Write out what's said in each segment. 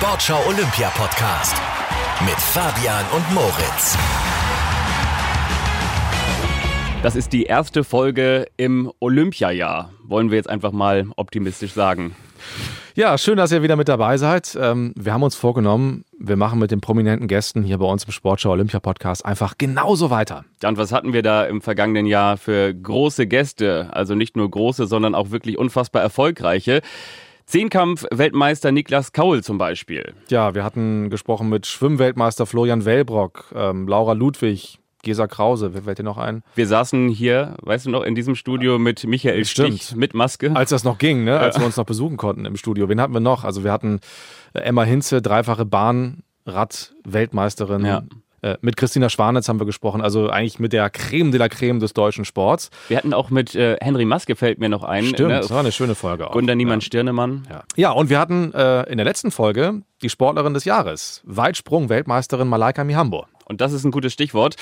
Sportschau Olympia Podcast mit Fabian und Moritz. Das ist die erste Folge im Olympiajahr, wollen wir jetzt einfach mal optimistisch sagen. Ja, schön, dass ihr wieder mit dabei seid. Ähm, wir haben uns vorgenommen, wir machen mit den prominenten Gästen hier bei uns im Sportschau Olympia Podcast einfach genauso weiter. Ja, und was hatten wir da im vergangenen Jahr für große Gäste? Also nicht nur große, sondern auch wirklich unfassbar erfolgreiche. Zehnkampf-Weltmeister Niklas Kaul zum Beispiel. Ja, wir hatten gesprochen mit Schwimmweltmeister Florian Wellbrock, ähm, Laura Ludwig, Gesa Krause, wer fällt dir noch ein? Wir saßen hier, weißt du noch, in diesem Studio mit Michael Stimmt. Stich mit Maske. Als das noch ging, ne? als wir uns noch besuchen konnten im Studio. Wen hatten wir noch? Also wir hatten äh, Emma Hinze, dreifache Bahnrad-Weltmeisterin. Ja. Äh, Mit Christina Schwanitz haben wir gesprochen, also eigentlich mit der Creme de la Creme des deutschen Sports. Wir hatten auch mit äh, Henry Maske, fällt mir noch ein. Stimmt, ne? das war eine schöne Folge auch. Gunter Niemann-Stirnemann. Ja. ja, und wir hatten äh, in der letzten Folge die Sportlerin des Jahres, Weitsprung-Weltmeisterin Malaika Mihambo. Und das ist ein gutes Stichwort.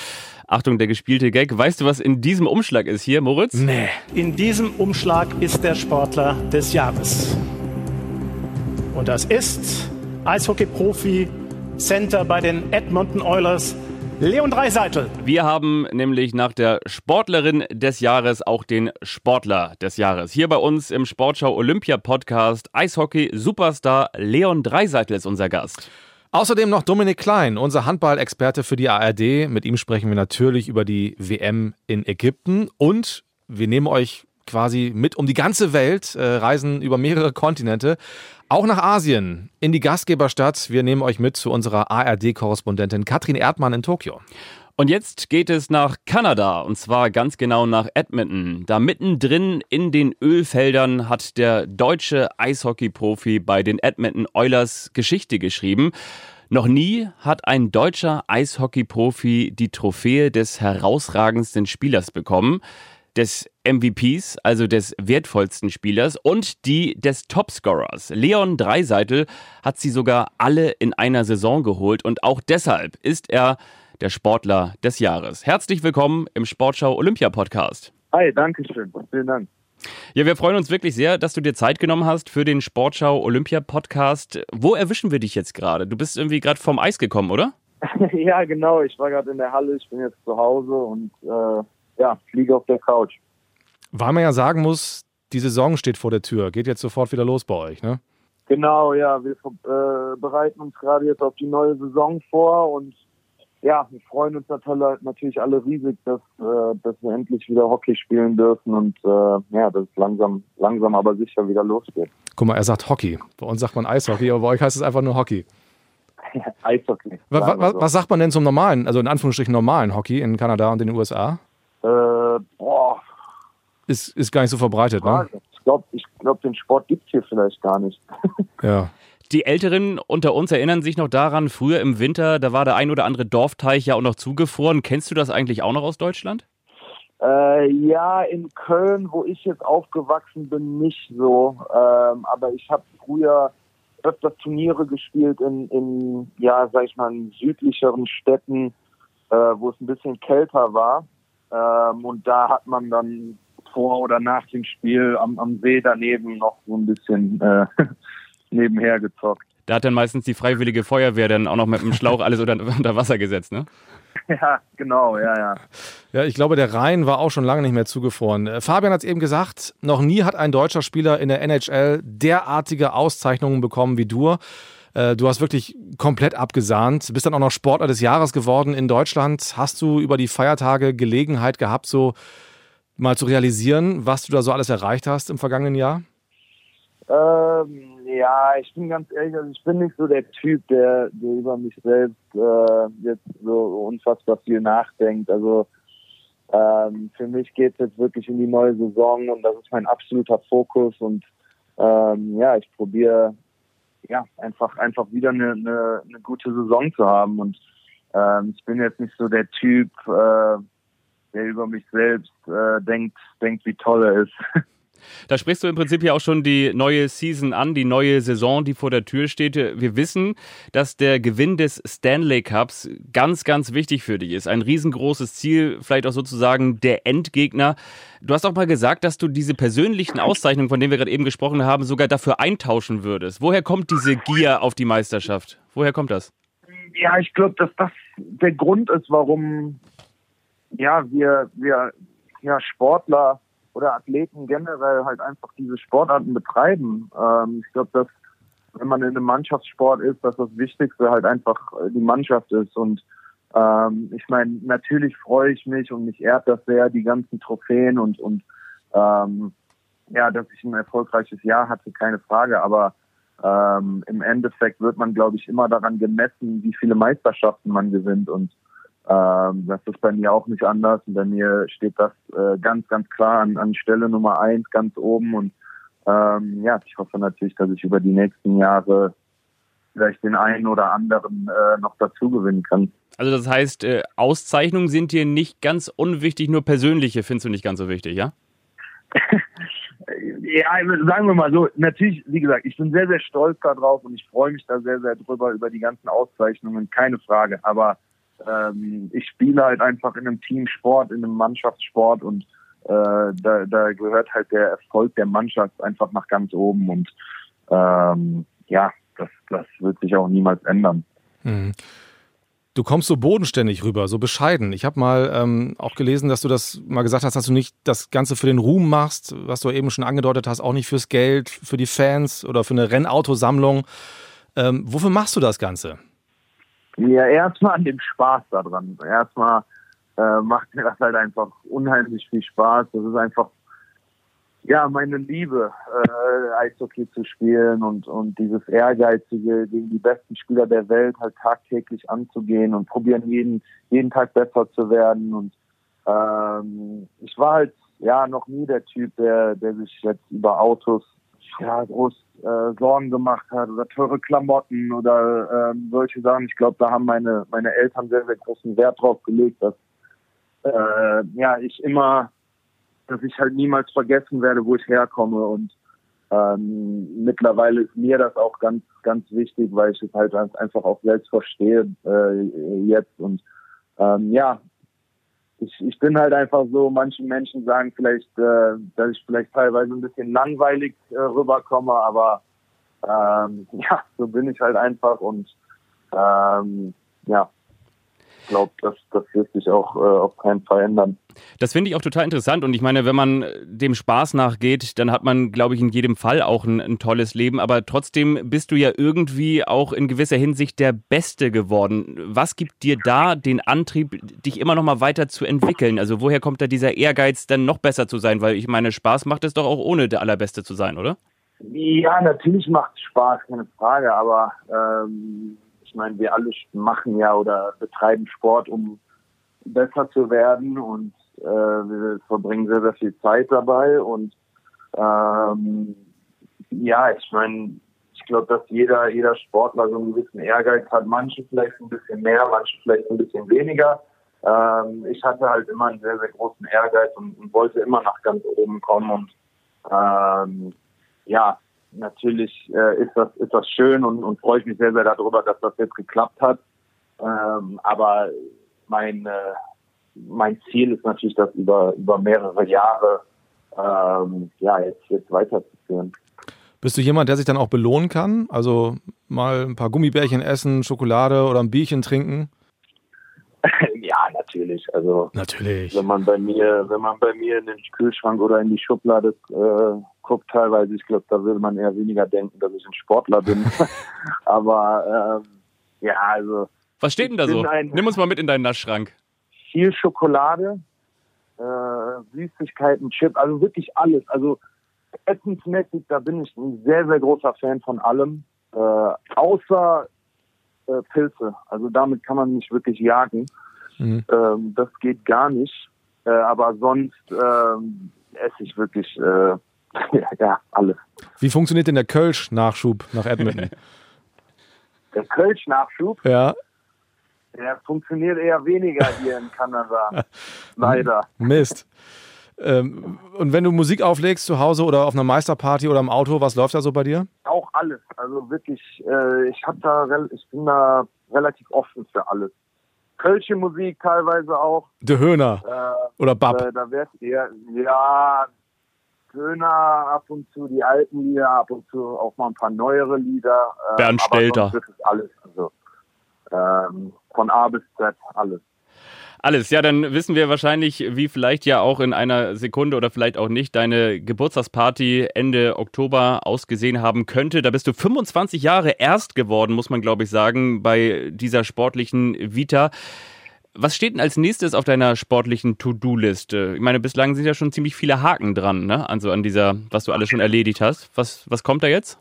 Achtung, der gespielte Gag. Weißt du, was in diesem Umschlag ist hier, Moritz? Nee. In diesem Umschlag ist der Sportler des Jahres. Und das ist Eishockey-Profi, Center bei den Edmonton Oilers, Leon Dreiseitel. Wir haben nämlich nach der Sportlerin des Jahres auch den Sportler des Jahres. Hier bei uns im Sportschau Olympia Podcast Eishockey-Superstar Leon Dreiseitel ist unser Gast. Außerdem noch Dominik Klein, unser Handball-Experte für die ARD. Mit ihm sprechen wir natürlich über die WM in Ägypten und wir nehmen euch quasi mit um die ganze Welt, äh, reisen über mehrere Kontinente, auch nach Asien, in die Gastgeberstadt. Wir nehmen euch mit zu unserer ARD-Korrespondentin Katrin Erdmann in Tokio. Und jetzt geht es nach Kanada und zwar ganz genau nach Edmonton. Da mittendrin in den Ölfeldern hat der deutsche Eishockey-Profi bei den Edmonton Oilers Geschichte geschrieben. Noch nie hat ein deutscher Eishockey-Profi die Trophäe des herausragendsten Spielers bekommen, des MVPs, also des wertvollsten Spielers und die des Topscorers. Leon Dreiseitel hat sie sogar alle in einer Saison geholt und auch deshalb ist er der Sportler des Jahres. Herzlich willkommen im Sportschau Olympia Podcast. Hi, danke schön. Vielen Dank. Ja, wir freuen uns wirklich sehr, dass du dir Zeit genommen hast für den Sportschau Olympia Podcast. Wo erwischen wir dich jetzt gerade? Du bist irgendwie gerade vom Eis gekommen, oder? ja, genau. Ich war gerade in der Halle, ich bin jetzt zu Hause und äh, ja, fliege auf der Couch. Weil man ja sagen muss, die Saison steht vor der Tür. Geht jetzt sofort wieder los bei euch, ne? Genau, ja, wir äh, bereiten uns gerade jetzt auf die neue Saison vor und ja, wir freuen uns natürlich alle riesig, dass, äh, dass wir endlich wieder Hockey spielen dürfen und äh, ja, dass es langsam, langsam aber sicher wieder losgeht. Guck mal, er sagt Hockey. Bei uns sagt man Eishockey, aber bei euch heißt es einfach nur Hockey. Eishockey. Wa sagen wir wa so. was sagt man denn zum normalen, also in Anführungsstrichen normalen Hockey in Kanada und in den USA? Äh, boah, Ist, ist gar nicht so verbreitet, ne? Ich glaube, ich glaub, den Sport gibt's hier vielleicht gar nicht. Ja. Die Älteren unter uns erinnern sich noch daran, früher im Winter, da war der ein oder andere Dorfteich ja auch noch zugefroren. Kennst du das eigentlich auch noch aus Deutschland? Äh, ja, in Köln, wo ich jetzt aufgewachsen bin, nicht so. Ähm, aber ich habe früher öfter Turniere gespielt in, in, ja, sag ich mal, in südlicheren Städten, äh, wo es ein bisschen kälter war. Ähm, und da hat man dann vor oder nach dem Spiel am, am See daneben noch so ein bisschen äh, nebenher gezockt. Da hat dann meistens die Freiwillige Feuerwehr dann auch noch mit dem Schlauch alles unter, unter Wasser gesetzt, ne? Ja, genau, ja, ja. Ja, ich glaube, der Rhein war auch schon lange nicht mehr zugefroren. Äh, Fabian hat es eben gesagt, noch nie hat ein deutscher Spieler in der NHL derartige Auszeichnungen bekommen wie du. Äh, Du hast wirklich komplett abgesahnt, bist dann auch noch Sportler des Jahres geworden in Deutschland. Hast du über die Feiertage Gelegenheit gehabt, so mal zu realisieren, was du da so alles erreicht hast im vergangenen Jahr? Ähm, ja, ich bin ganz ehrlich, also ich bin nicht so der Typ, der, der über mich selbst äh, jetzt so unfassbar viel nachdenkt. Also ähm, für mich geht es jetzt wirklich in die neue Saison und das ist mein absoluter Fokus und ähm, ja, ich probiere ja einfach einfach wieder eine, eine, eine gute Saison zu haben und ähm, ich bin jetzt nicht so der Typ, äh, der über mich selbst äh, denkt, denkt, wie toll er ist. Da sprichst du im Prinzip ja auch schon die neue Season an, die neue Saison, die vor der Tür steht. Wir wissen, dass der Gewinn des Stanley Cups ganz, ganz wichtig für dich ist. Ein riesengroßes Ziel, vielleicht auch sozusagen der Endgegner. Du hast auch mal gesagt, dass du diese persönlichen Auszeichnungen, von denen wir gerade eben gesprochen haben, sogar dafür eintauschen würdest. Woher kommt diese Gier auf die Meisterschaft? Woher kommt das? Ja, ich glaube, dass das der Grund ist, warum ja, wir, wir ja, Sportler oder Athleten generell halt einfach diese Sportarten betreiben. Ähm, ich glaube, dass wenn man in einem Mannschaftssport ist, dass das Wichtigste halt einfach die Mannschaft ist. Und ähm, ich meine, natürlich freue ich mich und mich ehrt das sehr, die ganzen Trophäen und, und ähm, ja, dass ich ein erfolgreiches Jahr hatte, keine Frage. Aber ähm, im Endeffekt wird man, glaube ich, immer daran gemessen, wie viele Meisterschaften man gewinnt. Und ähm, das ist bei mir auch nicht anders. Und bei mir steht das äh, ganz, ganz klar an, an Stelle Nummer eins, ganz oben. Und ähm, ja, ich hoffe natürlich, dass ich über die nächsten Jahre vielleicht den einen oder anderen äh, noch dazu gewinnen kann. Also das heißt, äh, Auszeichnungen sind dir nicht ganz unwichtig, nur persönliche findest du nicht ganz so wichtig, ja? ja, sagen wir mal so, natürlich, wie gesagt, ich bin sehr, sehr stolz darauf und ich freue mich da sehr, sehr drüber, über die ganzen Auszeichnungen, keine Frage. Aber ähm, ich spiele halt einfach in einem Teamsport, in einem Mannschaftssport und äh, da, da gehört halt der Erfolg der Mannschaft einfach nach ganz oben und ähm, ja, das, das wird sich auch niemals ändern. Mhm. Du kommst so bodenständig rüber, so bescheiden. Ich habe mal ähm, auch gelesen, dass du das mal gesagt hast, dass du nicht das Ganze für den Ruhm machst, was du eben schon angedeutet hast, auch nicht fürs Geld, für die Fans oder für eine Rennautosammlung. Ähm, wofür machst du das Ganze? Ja, erstmal an dem Spaß daran. Erstmal äh, macht mir das halt einfach unheimlich viel Spaß. Das ist einfach ja meine Liebe, äh, Eishockey zu spielen und und dieses ehrgeizige gegen die besten Spieler der Welt halt tagtäglich anzugehen und probieren jeden jeden Tag besser zu werden. Und ähm, ich war halt ja noch nie der Typ, der der sich jetzt über Autos ja groß äh, Sorgen gemacht hat oder teure Klamotten oder ähm, solche Sachen. Ich glaube, da haben meine meine Eltern sehr sehr großen Wert drauf gelegt, dass äh, ja ich immer, dass ich halt niemals vergessen werde, wo ich herkomme und ähm, mittlerweile ist mir das auch ganz ganz wichtig, weil ich es halt einfach auch selbst verstehe äh, jetzt und ähm, ja, ich, ich bin halt einfach so, manche Menschen sagen vielleicht, äh, dass ich vielleicht teilweise ein bisschen langweilig äh, rüberkomme, aber ähm, ja, so bin ich halt einfach und ähm, ja, glaube, das, das wird sich auch äh, auf keinen Fall ändern. Das finde ich auch total interessant. Und ich meine, wenn man dem Spaß nachgeht, dann hat man, glaube ich, in jedem Fall auch ein, ein, tolles Leben. Aber trotzdem bist du ja irgendwie auch in gewisser Hinsicht der Beste geworden. Was gibt dir da den Antrieb, dich immer noch mal weiter zu entwickeln? Also woher kommt da dieser Ehrgeiz, dann noch besser zu sein? Weil ich meine, Spaß macht es doch auch ohne der Allerbeste zu sein, oder? Ja, natürlich macht es Spaß, keine Frage. Aber ähm meine, wir alle machen ja oder betreiben Sport, um besser zu werden und äh, wir verbringen sehr, sehr viel Zeit dabei und ähm, ja, ich meine, ich glaube, dass jeder, jeder Sportler so einen gewissen Ehrgeiz hat. Manche vielleicht ein bisschen mehr, manche vielleicht ein bisschen weniger. Ähm, ich hatte halt immer einen sehr, sehr großen Ehrgeiz und, und wollte immer nach ganz oben kommen und ähm, ja, natürlich äh, ist das ist das schön und, und freue ich mich sehr sehr darüber, dass das jetzt geklappt hat. Ähm, aber mein äh, mein Ziel ist natürlich, das über über mehrere Jahre ähm, ja jetzt jetzt weiterzuführen. Bist du jemand, der sich dann auch belohnen kann? Also mal ein paar Gummibärchen essen, Schokolade oder ein Bierchen trinken? ja, natürlich. Also natürlich. Wenn man bei mir, wenn man bei mir in den Kühlschrank oder in die Schublade äh, guckt, teilweise, ich glaube, da würde man eher weniger denken, dass ich ein Sportler bin. Aber ähm, ja, also. Was steht denn da so? Nimm uns mal mit in deinen Naschschrank. Viel Schokolade, äh, Süßigkeiten, Chip, also wirklich alles. Also essensmäßig, da bin ich ein sehr, sehr großer Fan von allem. Äh, außer äh, Pilze. Also damit kann man nicht wirklich jagen. Mhm. Ähm, das geht gar nicht. Äh, aber sonst ähm, esse ich wirklich äh, ja, alles. Wie funktioniert denn der Kölsch-Nachschub nach Edmonton? der Kölsch-Nachschub? Ja. Der funktioniert eher weniger hier in Kanada. Leider. Mist. Ähm, und wenn du Musik auflegst zu Hause oder auf einer Meisterparty oder im Auto, was läuft da so bei dir? Auch alles. Also wirklich, äh, ich hab da, ich bin da relativ offen für alles. Kölsche Musik teilweise auch. Der Höhner Äh, oder Bab. Äh, da wär's eher, ja, Döner ab und zu, die alten Lieder, ab und zu auch mal ein paar neuere Lieder. Ähm, Bernd Stelter. alles. Also, ähm, von A bis Z, alles. Alles, ja, dann wissen wir wahrscheinlich, wie vielleicht ja auch in einer Sekunde oder vielleicht auch nicht deine Geburtstagsparty Ende Oktober ausgesehen haben könnte. Da bist du 25 Jahre erst geworden, muss man glaube ich sagen, bei dieser sportlichen Vita. Was steht denn als nächstes auf deiner sportlichen To-Do-Liste? Ich meine, bislang sind ja schon ziemlich viele Haken dran, ne? Also an dieser, was du alles schon erledigt hast. Was, was kommt da jetzt?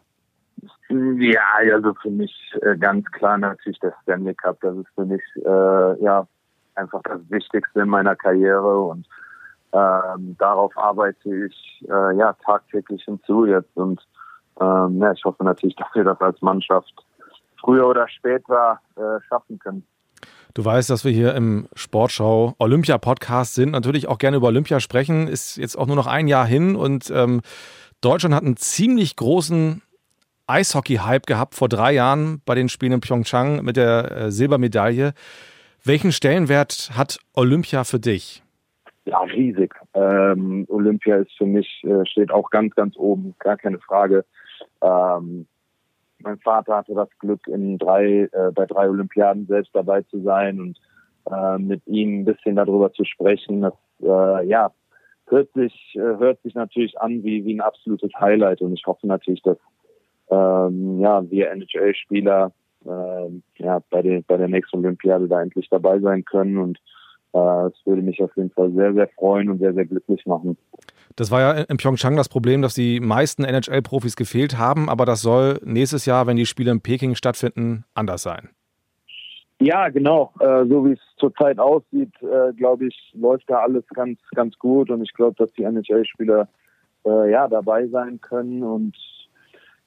Ja, also für mich äh, ganz klar natürlich der Stanley Cup. Das ist für mich äh, ja einfach das Wichtigste in meiner Karriere und ähm, darauf arbeite ich äh, ja tagtäglich hinzu jetzt und ähm, ja, ich hoffe natürlich, dass wir das als Mannschaft früher oder später äh, schaffen können. Du weißt, dass wir hier im Sportschau Olympia Podcast sind, natürlich auch gerne über Olympia sprechen. Ist jetzt auch nur noch ein Jahr hin und ähm, Deutschland hat einen ziemlich großen Eishockey-Hype gehabt vor drei Jahren bei den Spielen in Pyeongchang mit der äh, Silbermedaille. Welchen Stellenwert hat Olympia für dich? Ja, riesig. Ähm, Olympia ist für mich, äh, steht auch ganz, ganz oben, gar keine Frage. Ähm, mein Vater hatte das Glück, in drei, äh, bei drei Olympiaden selbst dabei zu sein und äh, mit ihm ein bisschen darüber zu sprechen. Das, äh, ja, hört sich, äh, hört sich natürlich an wie, wie ein absolutes Highlight und ich hoffe natürlich, dass ähm, ja, wir NHL-Spieler ähm, ja, bei, bei der nächsten Olympiade da endlich dabei sein können und äh, es würde mich auf jeden Fall sehr, sehr freuen und sehr, sehr glücklich machen. Das war ja in Pyeongchang das Problem, dass die meisten NHL-Profis gefehlt haben, aber das soll nächstes Jahr, wenn die Spiele in Peking stattfinden, anders sein. Ja, genau. Äh, so wie es zurzeit aussieht, äh, glaube ich, läuft da alles ganz, ganz gut und ich glaube, dass die NHL-Spieler äh, ja dabei sein können und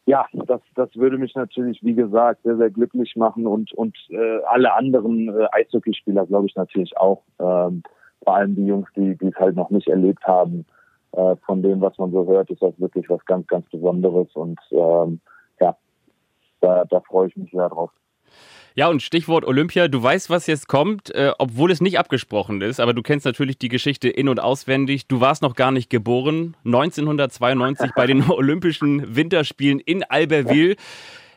ja, das, das würde mich natürlich, wie gesagt, sehr, sehr glücklich machen und, und äh, alle anderen äh, Eishockeyspieler, glaube ich, natürlich auch. Ähm, vor allem die Jungs, die die es halt noch nicht erlebt haben. Äh, von dem, was man so hört, ist das wirklich was ganz, ganz Besonderes und ähm, ja, da, da freue ich mich sehr drauf. Ja, und Stichwort Olympia, du weißt, was jetzt kommt, äh, obwohl es nicht abgesprochen ist, aber du kennst natürlich die Geschichte in- und auswendig. Du warst noch gar nicht geboren, 1992 bei den Olympischen Winterspielen in Albertville.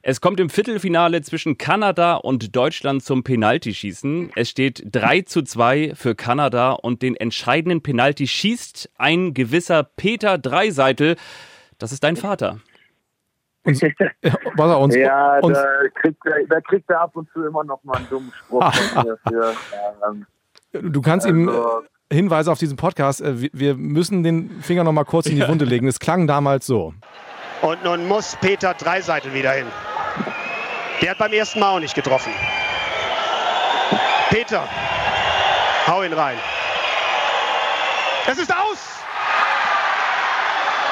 Es kommt im Viertelfinale zwischen Kanada und Deutschland zum Penaltyschießen. Es steht 3 zu 2 für Kanada und den entscheidenden Penalty schießt ein gewisser Peter Dreiseitel. Das ist dein Vater. Uns, ja, was er uns, Ja, uns, da kriegt, er, da kriegt er ab und zu immer noch mal einen dummen Spruch von mir für. Ähm, du kannst ihm also, Hinweise auf diesen Podcast. äh, wir- Wir müssen den Finger noch mal kurz in die Wunde legen. Es klang damals so. Und nun muss Peter Dreiseitel wieder hin. Der hat beim ersten Mal auch nicht getroffen. Peter, hau ihn rein. Es ist aus.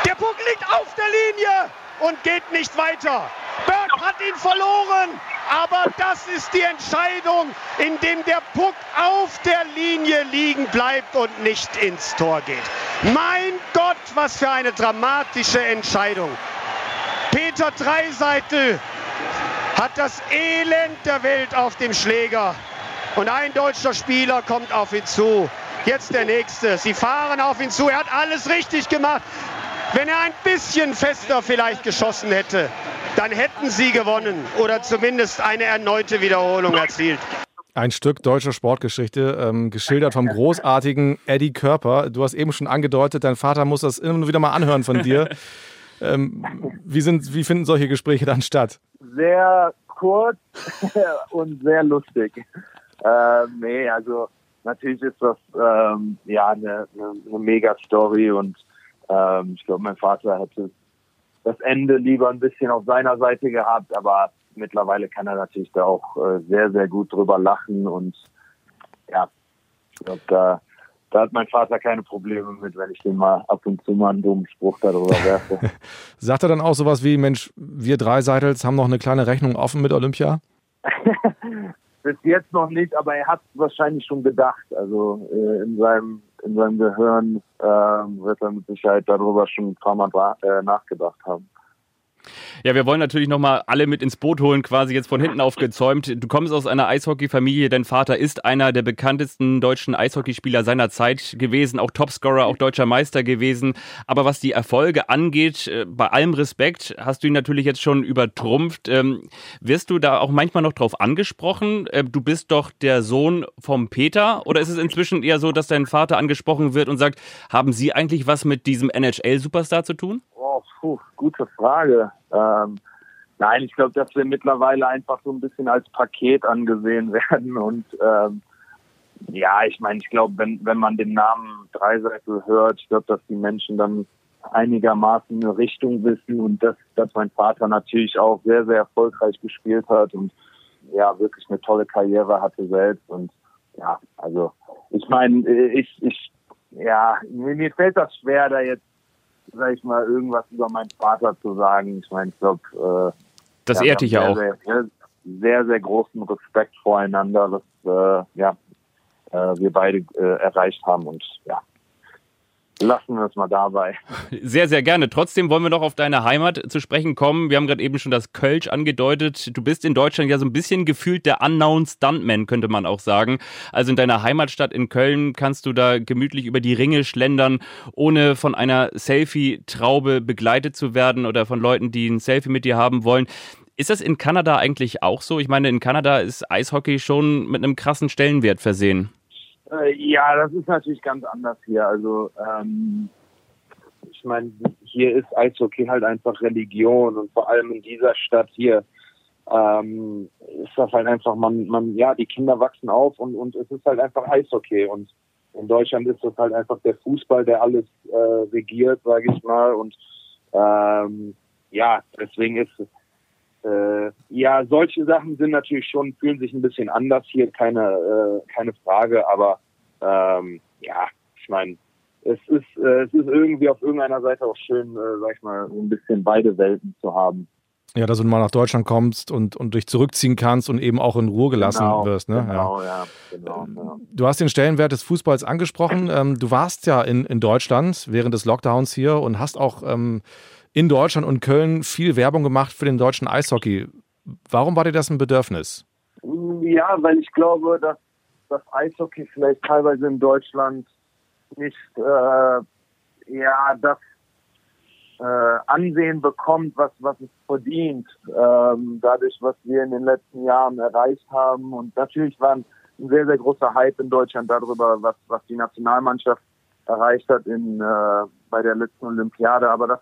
Der Puck liegt auf der Linie und geht nicht weiter. Berg hat ihn verloren. Aber das ist die Entscheidung, indem der Puck auf der Linie liegen bleibt und nicht ins Tor geht. Mein Gott, was für eine dramatische Entscheidung. Peter Dreiseitel hat das Elend der Welt auf dem Schläger. Und ein deutscher Spieler kommt auf ihn zu. Jetzt der nächste. Sie fahren auf ihn zu. Er hat alles richtig gemacht. Wenn er ein bisschen fester vielleicht geschossen hätte, dann hätten sie gewonnen oder zumindest eine erneute Wiederholung erzielt. Ein Stück deutscher Sportgeschichte, ähm, geschildert vom großartigen Eddie Körper. Du hast eben schon angedeutet, dein Vater muss das immer wieder mal anhören von dir. ähm, wie, sind, wie finden solche Gespräche dann statt? sehr kurz und sehr lustig. Ähm, nee, also natürlich ist das ähm, ja eine, eine, eine Mega-Story und ähm, ich glaube, mein Vater hätte das Ende lieber ein bisschen auf seiner Seite gehabt, aber mittlerweile kann er natürlich da auch äh, sehr, sehr gut drüber lachen und ja, ich glaube, da, da hat mein Vater keine Probleme mit, wenn ich den mal ab und zu mal einen dummen Spruch darüber werfe. Sagt er dann auch sowas wie, Mensch, wir drei Seitels haben noch eine kleine Rechnung offen mit Olympia? Bis jetzt noch nicht, aber er hat es wahrscheinlich schon gedacht. Also äh, in seinem in seinem Gehirn äh, wird er mit Sicherheit darüber schon ein paar Mal äh, nachgedacht haben. Ja, wir wollen natürlich nochmal alle mit ins Boot holen, quasi jetzt von hinten aufgezäumt. Du kommst aus einer Eishockey-Familie, dein Vater ist einer der bekanntesten deutschen Eishockeyspieler seiner Zeit gewesen, auch Topscorer, auch deutscher Meister gewesen. Aber was die Erfolge angeht, äh, bei allem Respekt, hast du ihn natürlich jetzt schon übertrumpft. Ähm, wirst du da auch manchmal noch drauf angesprochen? Äh, du bist doch der Sohn vom Peter oder ist es inzwischen eher so, dass dein Vater angesprochen wird und sagt, haben Sie eigentlich was mit diesem NHL-Superstar zu tun? Oh, puh, gute Frage. Ähm, nein, ich glaube, dass wir mittlerweile einfach so ein bisschen als Paket angesehen werden und ähm, ja, ich meine, ich glaube, wenn, wenn man den Namen Dreiseitel hört, ich glaube, dass die Menschen dann einigermaßen eine Richtung wissen und dass, dass mein Vater natürlich auch sehr, sehr erfolgreich gespielt hat und ja, wirklich eine tolle Karriere hatte selbst und ja, also ich meine, ich, ich, ja, mir, mir fällt das schwer, da jetzt sag ich mal, irgendwas über meinen Vater zu sagen. Ich meine, ich glaube, äh, das ehrt dich ja auch. Sehr, sehr, sehr, großen Respekt voreinander, was äh, ja, äh, wir beide äh, erreicht haben und ja, Lassen wir es mal dabei. Sehr, sehr gerne. Trotzdem wollen wir noch auf deine Heimat zu sprechen kommen. Wir haben gerade eben schon das Kölsch angedeutet. Du bist in Deutschland ja so ein bisschen gefühlt der unknown Stuntman, könnte man auch sagen. Also in deiner Heimatstadt in Köln kannst du da gemütlich über die Ringe schlendern, ohne von einer Selfie-Traube begleitet zu werden oder von Leuten, die ein Selfie mit dir haben wollen. Ist das in Kanada eigentlich auch so? Ich meine, in Kanada ist Eishockey schon mit einem krassen Stellenwert versehen. Äh, ja, das ist natürlich ganz anders hier. Also ähm, ich meine, hier ist Eishockey halt einfach Religion und vor allem in dieser Stadt hier ähm, ist das halt einfach, man, man, ja, die Kinder wachsen auf und, und es ist halt einfach Eishockey und in Deutschland ist das halt einfach der Fußball, der alles äh, regiert, sage ich mal und ähm, ja, deswegen ist es äh, ja, solche Sachen sind natürlich schon, fühlen sich ein bisschen anders hier, keine, äh, keine Frage, aber ähm, ja, ich meine, es ist, äh, es ist irgendwie auf irgendeiner Seite auch schön, äh, sag ich mal, ein bisschen beide Welten zu haben. Ja, dass du mal nach Deutschland kommst und, und dich zurückziehen kannst und eben auch in Ruhe gelassen genau, wirst. Ne? Genau, ja. ja genau, ja. Du hast den Stellenwert des Fußballs angesprochen. Ähm, du warst ja in, in Deutschland während des Lockdowns hier und hast auch ähm, in Deutschland und Köln viel Werbung gemacht für den deutschen Eishockey. Warum war dir das ein Bedürfnis? Ja, weil ich glaube, dass das Eishockey vielleicht teilweise in Deutschland nicht äh, ja das äh, Ansehen bekommt, was was es verdient, ähm, dadurch, was wir in den letzten Jahren erreicht haben. Und natürlich war ein sehr sehr großer Hype in Deutschland darüber, was was die Nationalmannschaft erreicht hat in äh, bei der letzten Olympiade. Aber das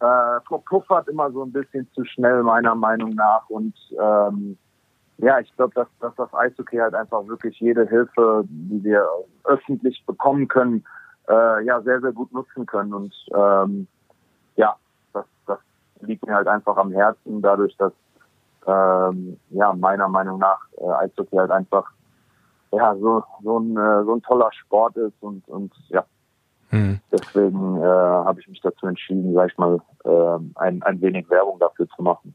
äh, verpuffert immer so ein bisschen zu schnell, meiner Meinung nach. Und ähm, ja, ich glaube, dass, dass das Eishockey halt einfach wirklich jede Hilfe, die wir öffentlich bekommen können, äh, ja, sehr, sehr gut nutzen können. Und ähm, ja, das, das liegt mir halt einfach am Herzen, dadurch, dass ähm, ja, meiner Meinung nach äh, Eishockey halt einfach ja, so, so, ein, äh, so ein toller Sport ist und, und ja, Mhm. Deswegen äh, habe ich mich dazu entschieden, sag ich mal, äh, ein, ein wenig Werbung dafür zu machen.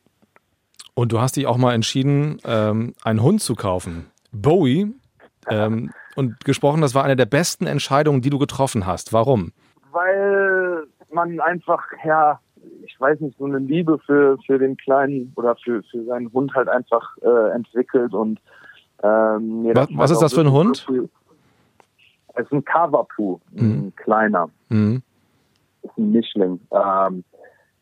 Und du hast dich auch mal entschieden, ähm, einen Hund zu kaufen. Bowie. Ähm, und gesprochen, das war eine der besten Entscheidungen, die du getroffen hast. Warum? Weil man einfach, ja, ich weiß nicht, so eine Liebe für, für den Kleinen oder für, für seinen Hund halt einfach äh, entwickelt und ähm, was, was ist das für ein Hund? So es ist ein Kavapu, ein mhm. kleiner. Mhm. Ist ein Mischling. Ähm,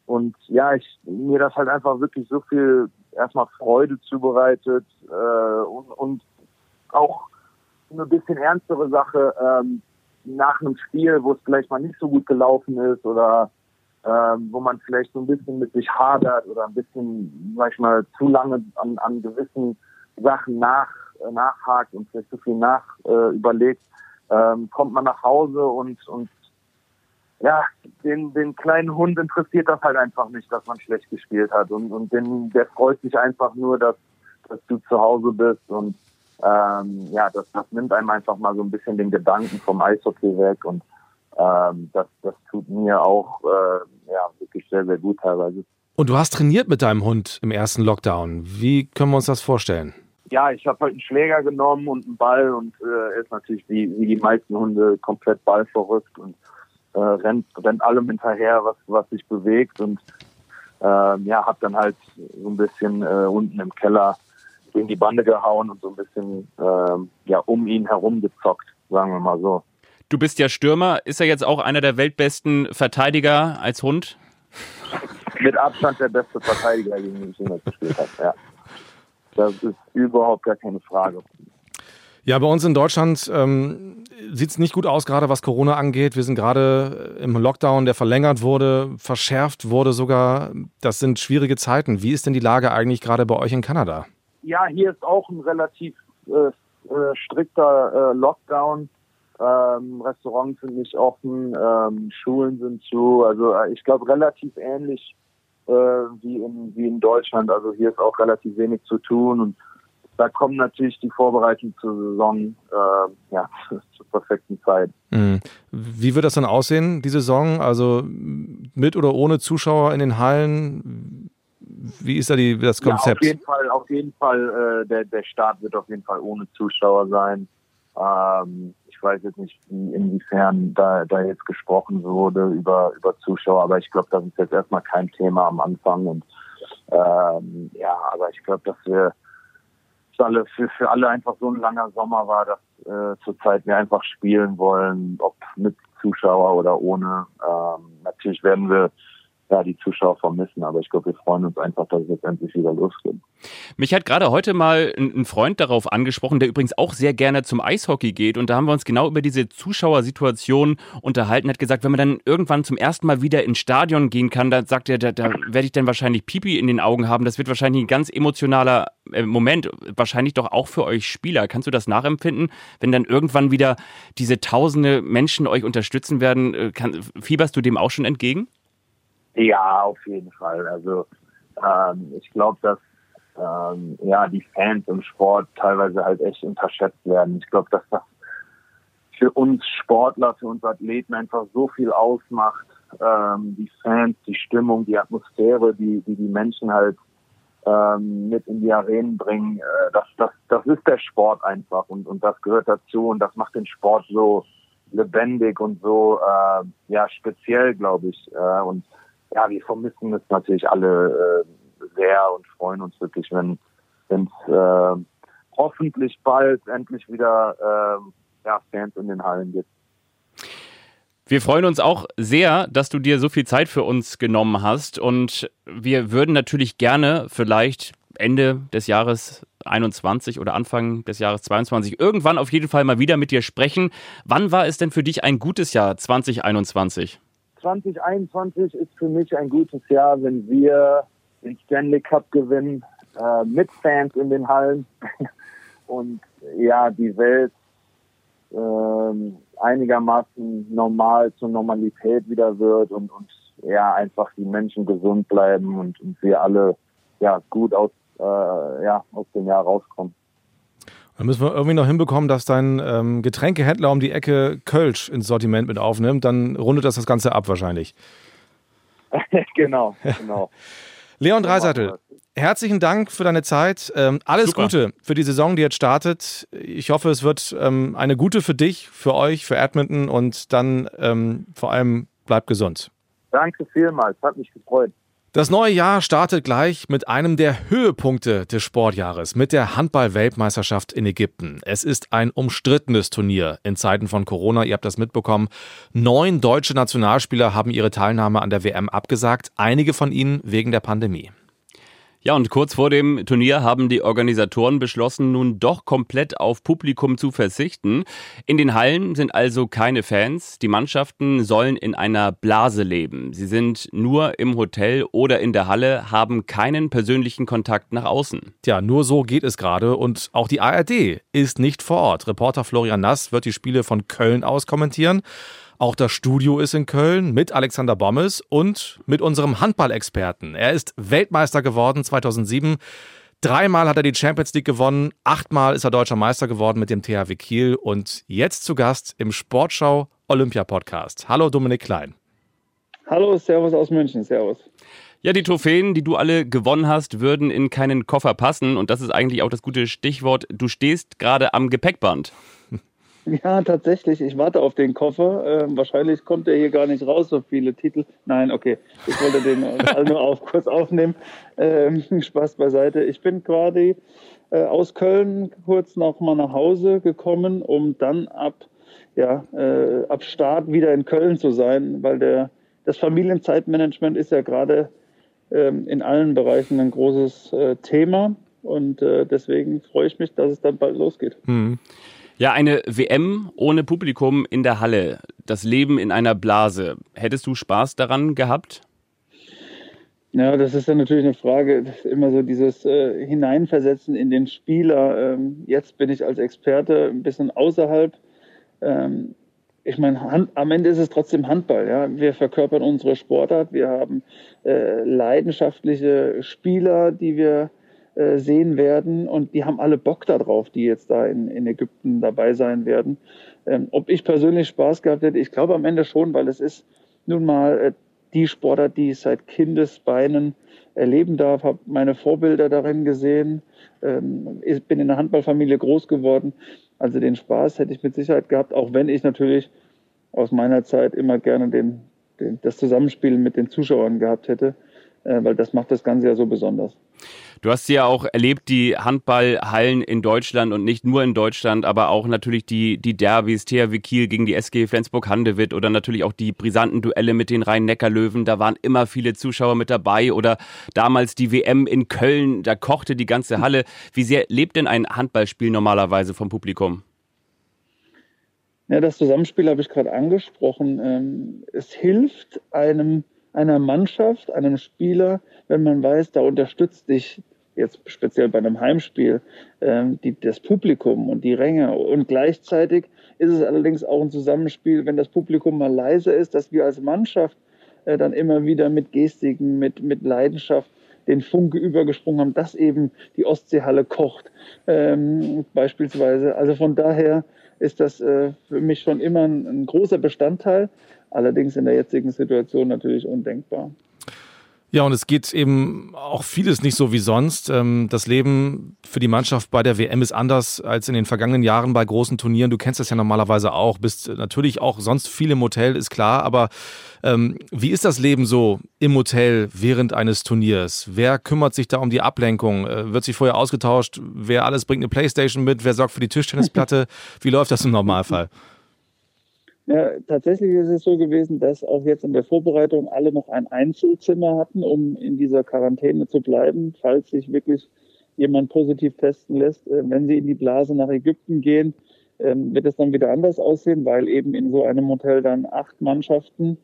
und ja, ich, mir das halt einfach wirklich so viel erstmal Freude zubereitet äh, und, und auch eine bisschen ernstere Sache ähm, nach einem Spiel, wo es vielleicht mal nicht so gut gelaufen ist oder ähm, wo man vielleicht so ein bisschen mit sich hadert oder ein bisschen, sag ich mal, zu lange an, an gewissen Sachen nach, äh, nachhakt und vielleicht zu viel nach äh, überlegt, ähm, kommt man nach Hause und, und ja, den, den kleinen Hund interessiert das halt einfach nicht, dass man schlecht gespielt hat. Und, und den, der freut sich einfach nur, dass, dass du zu Hause bist. Und ähm, ja, das, das nimmt einem einfach mal so ein bisschen den Gedanken vom Eishockey weg. Und ähm, das, das tut mir auch äh, ja, wirklich sehr, sehr gut teilweise. Und du hast trainiert mit deinem Hund im ersten Lockdown. Wie können wir uns das vorstellen? Ja, ich habe halt einen Schläger genommen und einen Ball und äh, er ist natürlich wie, wie die meisten Hunde komplett ballverrückt und äh, rennt, rennt allem hinterher, was, was sich bewegt und äh, ja, habe dann halt so ein bisschen äh, unten im Keller gegen die Bande gehauen und so ein bisschen äh, ja um ihn herum gezockt, sagen wir mal so. Du bist ja Stürmer. Ist er jetzt auch einer der weltbesten Verteidiger als Hund? Mit Abstand der beste Verteidiger, gegen den ich jemals gespielt habe, ja. Das ist überhaupt gar keine Frage. Ja, bei uns in Deutschland ähm, sieht es nicht gut aus, gerade was Corona angeht. Wir sind gerade im Lockdown, der verlängert wurde, verschärft wurde sogar. Das sind schwierige Zeiten. Wie ist denn die Lage eigentlich gerade bei euch in Kanada? Ja, hier ist auch ein relativ äh, äh strikter äh, Lockdown. Ähm, Restaurants sind nicht offen, ähm, Schulen sind zu. Also äh, ich glaube relativ ähnlich äh, wie, in, wie in Deutschland. Also hier ist auch relativ wenig zu tun und da kommen natürlich die Vorbereitungen zur Saison äh, ja, zur perfekten Zeit. Mhm. Wie wird das dann aussehen, die Saison? Also mit oder ohne Zuschauer in den Hallen? Wie ist da die, das Konzept? Ja, auf jeden Fall, auf jeden Fall äh, der, der Start wird auf jeden Fall ohne Zuschauer sein. Ähm, ich weiß jetzt nicht, inwiefern da, da jetzt gesprochen wurde über, über Zuschauer, aber ich glaube, das ist jetzt erstmal kein Thema am Anfang. Und ähm, ja, aber ich glaube, dass wir alle für, für alle einfach so ein langer Sommer war, dass äh, zurzeit wir einfach spielen wollen, ob mit Zuschauer oder ohne. Ähm, natürlich werden wir ja, die Zuschauer vermissen. Aber ich glaube, wir freuen uns einfach, dass es jetzt endlich wieder losgeht. Mich hat gerade heute mal ein Freund darauf angesprochen, der übrigens auch sehr gerne zum Eishockey geht. Und da haben wir uns genau über diese Zuschauersituation unterhalten. Hat gesagt, wenn man dann irgendwann zum ersten Mal wieder ins Stadion gehen kann, dann sagt er, da, da werde ich dann wahrscheinlich Pipi in den Augen haben. Das wird wahrscheinlich ein ganz emotionaler äh, Moment. Wahrscheinlich doch auch für euch Spieler. Kannst du das nachempfinden, wenn dann irgendwann wieder diese tausende Menschen euch unterstützen werden? Äh, kann, fieberst du dem auch schon entgegen? Ja, auf jeden Fall. Also ähm, ich glaube, dass ähm, ja die Fans im Sport teilweise halt echt unterschätzt werden. Ich glaube, dass das für uns Sportler, für uns Athleten einfach so viel ausmacht. Ähm, die Fans, die Stimmung, die Atmosphäre, die die, die Menschen halt ähm, mit in die Arenen bringen. Äh, das, das, das ist der Sport einfach und, und das gehört dazu und das macht den Sport so lebendig und so äh, ja speziell, glaube ich. Äh, und ja, wir vermissen es natürlich alle äh, sehr und freuen uns wirklich, wenn es äh, hoffentlich bald endlich wieder äh, ja, Fans in den Hallen gibt. Wir freuen uns auch sehr, dass du dir so viel Zeit für uns genommen hast und wir würden natürlich gerne vielleicht Ende des Jahres 21 oder Anfang des Jahres 22 irgendwann auf jeden Fall mal wieder mit dir sprechen. Wann war es denn für dich ein gutes Jahr 2021? 2021 ist für mich ein gutes Jahr, wenn wir den Stanley Cup gewinnen, äh, mit Fans in den Hallen und ja, die Welt äh, einigermaßen normal zur Normalität wieder wird und, und ja, einfach die Menschen gesund bleiben und, und wir alle ja gut aus, äh, ja, aus dem Jahr rauskommen. Dann müssen wir irgendwie noch hinbekommen, dass dein ähm, Getränkehändler um die Ecke Kölsch ins Sortiment mit aufnimmt. Dann rundet das das Ganze ab wahrscheinlich. genau, genau. Leon Dreiseitel, herzlichen Dank für deine Zeit. Ähm, alles Super. Gute für die Saison, die jetzt startet. Ich hoffe, es wird ähm, eine gute für dich, für euch, für Edmonton und dann ähm, vor allem bleib gesund. Danke vielmals, hat mich gefreut. Das neue Jahr startet gleich mit einem der Höhepunkte des Sportjahres, mit der Handball-Weltmeisterschaft in Ägypten. Es ist ein umstrittenes Turnier in Zeiten von Corona, ihr habt das mitbekommen. Neun deutsche Nationalspieler haben ihre Teilnahme an der WM abgesagt, einige von ihnen wegen der Pandemie. Ja, und kurz vor dem Turnier haben die Organisatoren beschlossen, nun doch komplett auf Publikum zu verzichten. In den Hallen sind also keine Fans. Die Mannschaften sollen in einer Blase leben. Sie sind nur im Hotel oder in der Halle, haben keinen persönlichen Kontakt nach außen. Tja, nur so geht es gerade. Und auch die ARD ist nicht vor Ort. Reporter Florian Nass wird die Spiele von Köln aus kommentieren. Auch das Studio ist in Köln mit Alexander Bommes und mit unserem Handballexperten. Er ist Weltmeister geworden 2007. Dreimal hat er die Champions League gewonnen, achtmal ist er deutscher Meister geworden mit dem THW Kiel und jetzt zu Gast im Sportschau Olympia Podcast. Hallo Dominik Klein. Hallo, Servus aus München, Servus. Ja, die Trophäen, die du alle gewonnen hast, würden in keinen Koffer passen. Und das ist eigentlich auch das gute Stichwort. Du stehst gerade am Gepäckband. Ja, tatsächlich. Ich warte auf den Koffer. Ähm, wahrscheinlich kommt er hier gar nicht raus, so viele Titel. Nein, okay. Ich wollte den nur auf, kurz aufnehmen. Ähm, Spaß beiseite. Ich bin quasi äh, aus Köln kurz noch mal nach Hause gekommen, um dann ab, ja, äh, ab Start wieder in Köln zu sein, weil der, das Familienzeitmanagement ist ja gerade ähm, in allen Bereichen ein großes äh, Thema. Und äh, deswegen freue ich mich, dass es dann bald losgeht. Hm. Ja, eine WM ohne Publikum in der Halle, das Leben in einer Blase. Hättest du Spaß daran gehabt? Ja, das ist dann natürlich eine Frage, immer so dieses äh, Hineinversetzen in den Spieler. Ähm, jetzt bin ich als Experte ein bisschen außerhalb. Ähm, ich meine, am Ende ist es trotzdem Handball. Ja? Wir verkörpern unsere Sportart. Wir haben äh, leidenschaftliche Spieler, die wir äh, sehen werden. Und die haben alle Bock darauf, die jetzt da in, in Ägypten dabei sein werden. Ähm, ob ich persönlich Spaß gehabt hätte, ich glaube am Ende schon, weil es ist nun mal äh, die Sportart, die ich seit Kindesbeinen erleben darf, habe meine Vorbilder darin gesehen, ähm, ich bin in einer Handballfamilie groß geworden. Also den Spaß hätte ich mit Sicherheit gehabt, auch wenn ich natürlich aus meiner Zeit immer gerne den, den das Zusammenspiel mit den Zuschauern gehabt hätte, äh, weil das macht das Ganze ja so besonders. Du hast ja auch erlebt, die Handballhallen in Deutschland und nicht nur in Deutschland, aber auch natürlich die, die Derbys, THW Kiel gegen die SG Flensburg-Handewitt oder natürlich auch die brisanten Duelle mit den Rhein-Neckar-Löwen. Da waren immer viele Zuschauer mit dabei oder damals die WM in Köln, da kochte die ganze Halle. Wie sehr lebt denn ein Handballspiel normalerweise vom Publikum? Ja, das Zusammenspiel habe ich gerade angesprochen. Ähm, es hilft einem einer Mannschaft, einem Spieler, wenn man weiß, da unterstützt dich jetzt speziell bei einem Heimspiel ähm, die, das Publikum und die Ränge. Und gleichzeitig ist es allerdings auch ein Zusammenspiel, wenn das Publikum mal leise ist, dass wir als Mannschaft äh, dann immer wieder mit Gestiken, mit, mit Leidenschaft den Funke übergesprungen haben, dass eben die Ostseehalle kocht, ähm, beispielsweise. Also von daher ist das äh, für mich schon immer ein, ein großer Bestandteil. Allerdings in der jetzigen Situation natürlich undenkbar. Ja, und es geht eben auch vieles nicht so wie sonst. Ähm, das Leben für die Mannschaft bei der WM ist anders als in den vergangenen Jahren bei großen Turnieren. Du kennst das ja normalerweise auch, bist natürlich auch sonst viel im Hotel, ist klar. Aber ähm, wie ist das Leben so im Hotel während eines Turniers? Wer kümmert sich da um die Ablenkung? Äh, wird sich vorher ausgetauscht? Wer alles bringt eine Playstation mit? Wer sorgt für die Tischtennisplatte? wie läuft das im Normalfall? Ja, tatsächlich ist es so gewesen, dass auch jetzt in der Vorbereitung alle noch ein Einzelzimmer hatten, um in dieser Quarantäne zu bleiben, falls sich wirklich jemand positiv testen lässt. Äh, wenn sie in die Blase nach Ägypten gehen, ähm, wird es dann wieder anders aussehen, weil eben in so einem Hotel dann acht Mannschaften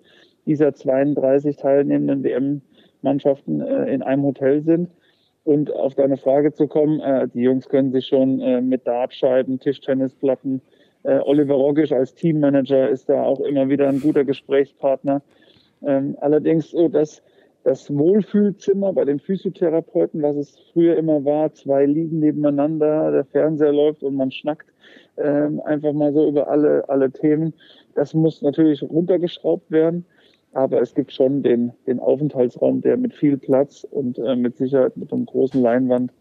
dieser 32 teilnehmenden WM-Mannschaften äh, in einem Hotel sind. Und auf deine Frage zu kommen, äh, die Jungs können sich schon mit Dartscheiben, Tischtennisplatten, äh, Oliver Rogisch als Teammanager ist da auch immer wieder ein guter Gesprächspartner. Ähm, allerdings so, dass das Wohlfühlzimmer bei den Physiotherapeuten, was es früher immer war, zwei liegen nebeneinander, der Fernseher läuft und man schnackt ähm, einfach mal so über alle, alle Themen. Das muss natürlich runtergeschraubt werden. Aber es gibt schon den, den Aufenthaltsraum, der mit viel Platz und äh, mit Sicherheit mit einem großen Leinwand